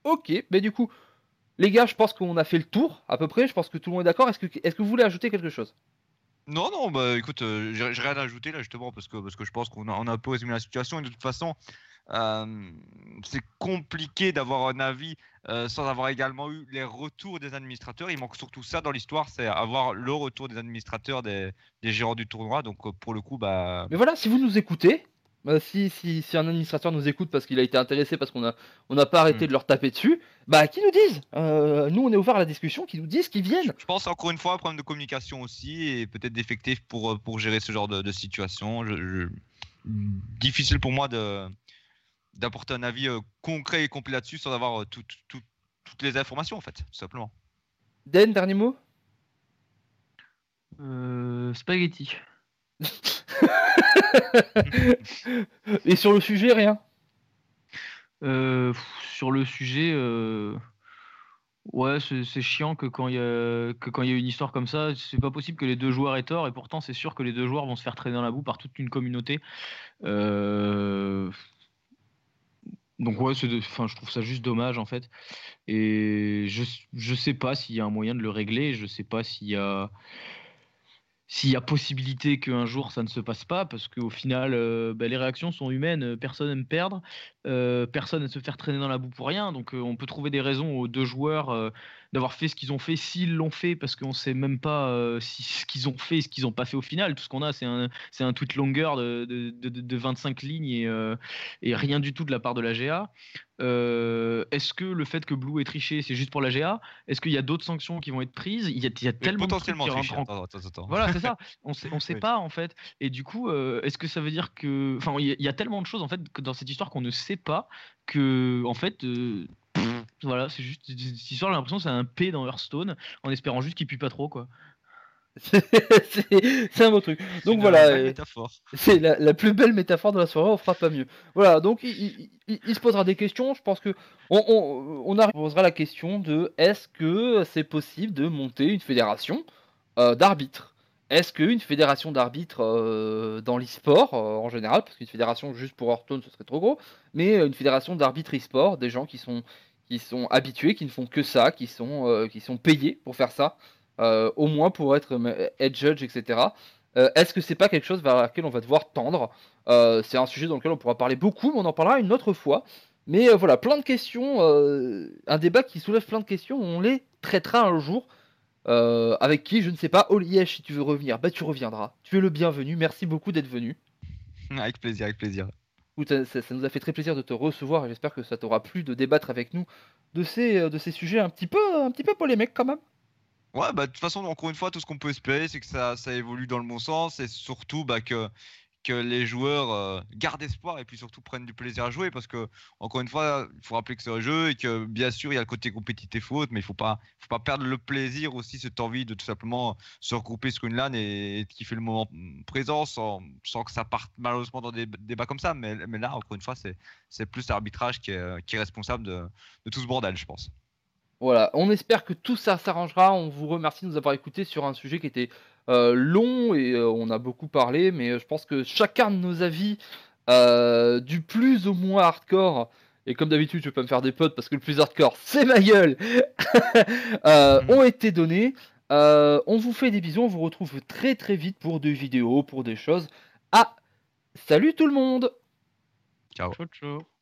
Ok, mais du coup, les gars, je pense qu'on a fait le tour à peu près. Je pense que tout le monde est d'accord. Est que vous voulez ajouter quelque chose? Non, non, bah écoute, euh, j'ai rien à ajouter là justement parce que, parce que je pense qu'on a, on a un peu résumé la situation et de toute façon, euh, c'est compliqué d'avoir un avis euh, sans avoir également eu les retours des administrateurs. Il manque surtout ça dans l'histoire, c'est avoir le retour des administrateurs, des, des gérants du tournoi. Donc pour le coup, bah. Mais voilà, si vous nous écoutez, bah, si, si, si, un administrateur nous écoute parce qu'il a été intéressé, parce qu'on n'a on a pas arrêté hmm. de leur taper dessus, bah qui nous disent? Euh, Nous, on est ouvert à la discussion, qui nous disent, qu'ils viennent. Je pense encore une fois un problème de communication aussi et peut-être d'effectifs pour, euh, pour gérer ce genre de, situation. Je, Difficile pour moi de d'apporter un avis euh, concret et complet là-dessus sans avoir toutes les informations en fait, tout simplement. Den, dernier mot? Spaghetti. Et sur le sujet, rien? Euh, Sur le sujet, euh, ouais, c'est chiant que quand il y a une histoire comme ça, c'est pas possible que les deux joueurs aient tort. Et pourtant, c'est sûr que les deux joueurs vont se faire traîner dans la boue par toute une communauté. Euh, donc ouais, enfin, je trouve ça juste dommage en fait. Et je je sais pas s'il y a un moyen de le régler. Je sais pas s'il y a s'il y a possibilité qu'un jour ça ne se passe pas, parce qu'au final, euh, bah, les réactions sont humaines, euh, personne n'aime perdre, euh, personne ne se faire traîner dans la boue pour rien, donc on peut trouver des raisons aux deux joueurs d'avoir fait ce qu'ils ont fait, s'ils l'ont fait, parce qu'on ne sait même pas si ce qu'ils ont fait et ce qu'ils n'ont pas fait au final. Tout ce qu'on a, c'est un, c'est un tweet longueur de, de, de, 25 lignes et, et, rien du tout de la part de la GA. Euh, est-ce que le fait que Blue ait triché, c'est juste pour la GA Est-ce qu'il y a d'autres sanctions qui vont être prises? Il y a, il y a tellement potentiellement de triché. Attends, attends, attends. Voilà, c'est ça. On sait, on sait pas en fait. Et du coup, euh, est-ce que ça veut dire que, enfin, il y, a tellement de choses en fait que dans cette histoire qu'on ne sait pas que, en fait. Euh, voilà, c'est juste cette histoire. J'ai l'impression que c'est un P dans Hearthstone, en espérant juste qu'il pue pas trop, quoi. c'est un beau truc. Donc voilà, euh, c'est la, plus belle métaphore de la soirée, on fera pas mieux. Voilà, donc il, se posera des questions. Je pense que on, on, posera la question de est-ce que c'est possible de monter une fédération euh, d'arbitres? Est-ce qu'une fédération d'arbitres euh, dans l'e-sport en général, parce qu'une fédération juste pour Hearthstone ce serait trop gros, mais une fédération d'arbitres e-sport, des gens qui sont qui sont habitués, qui ne font que ça, qui sont payés pour faire ça. Euh, au moins pour être head judge, etc. Euh, est-ce que c'est pas quelque chose vers laquelle on va devoir tendre euh, C'est un sujet dans lequel on pourra parler beaucoup, mais on en parlera une autre fois. Mais voilà, plein de questions, un débat qui soulève plein de questions, on les traitera un jour. Avec qui, je ne sais pas, Oliesh, si tu veux revenir, bah tu reviendras. Tu es le bienvenu, merci beaucoup d'être venu. Avec plaisir, avec plaisir. ça, ça, nous a fait très plaisir de te recevoir et j'espère que ça t'aura plu de débattre avec nous de ces, de ces sujets un petit peu, un petit peu polémiques quand même. Ouais, bah, de toute façon, encore une fois, tout ce qu'on peut espérer, c'est que ça, ça évolue dans le bon sens et surtout bah, que, que les joueurs euh, gardent espoir et puis surtout prennent du plaisir à jouer parce que, encore une fois, il faut rappeler que c'est un jeu et que bien sûr, il y a le côté compétitif faute, mais il faut pas, faut pas perdre le plaisir aussi, cette envie de tout simplement se regrouper sur une LAN et, de kiffer le moment présent sans, sans, que ça parte malheureusement dans des débats comme ça. Mais, mais là, encore une fois, c'est plus l'arbitrage qui est, responsable de, tout ce bordel, je pense. Voilà, on espère que tout ça s'arrangera. On vous remercie de nous avoir écoutés sur un sujet qui était long et euh, on a beaucoup parlé, mais euh, je pense que chacun de nos avis, du plus au moins hardcore, et comme d'habitude, je vais pas me faire des potes parce que le plus hardcore, c'est ma gueule, mhm. ont été donnés. on vous fait des bisous, on vous retrouve très très vite pour des vidéos, pour des choses. Ah, salut tout le monde Ciao. Ciao, ciao.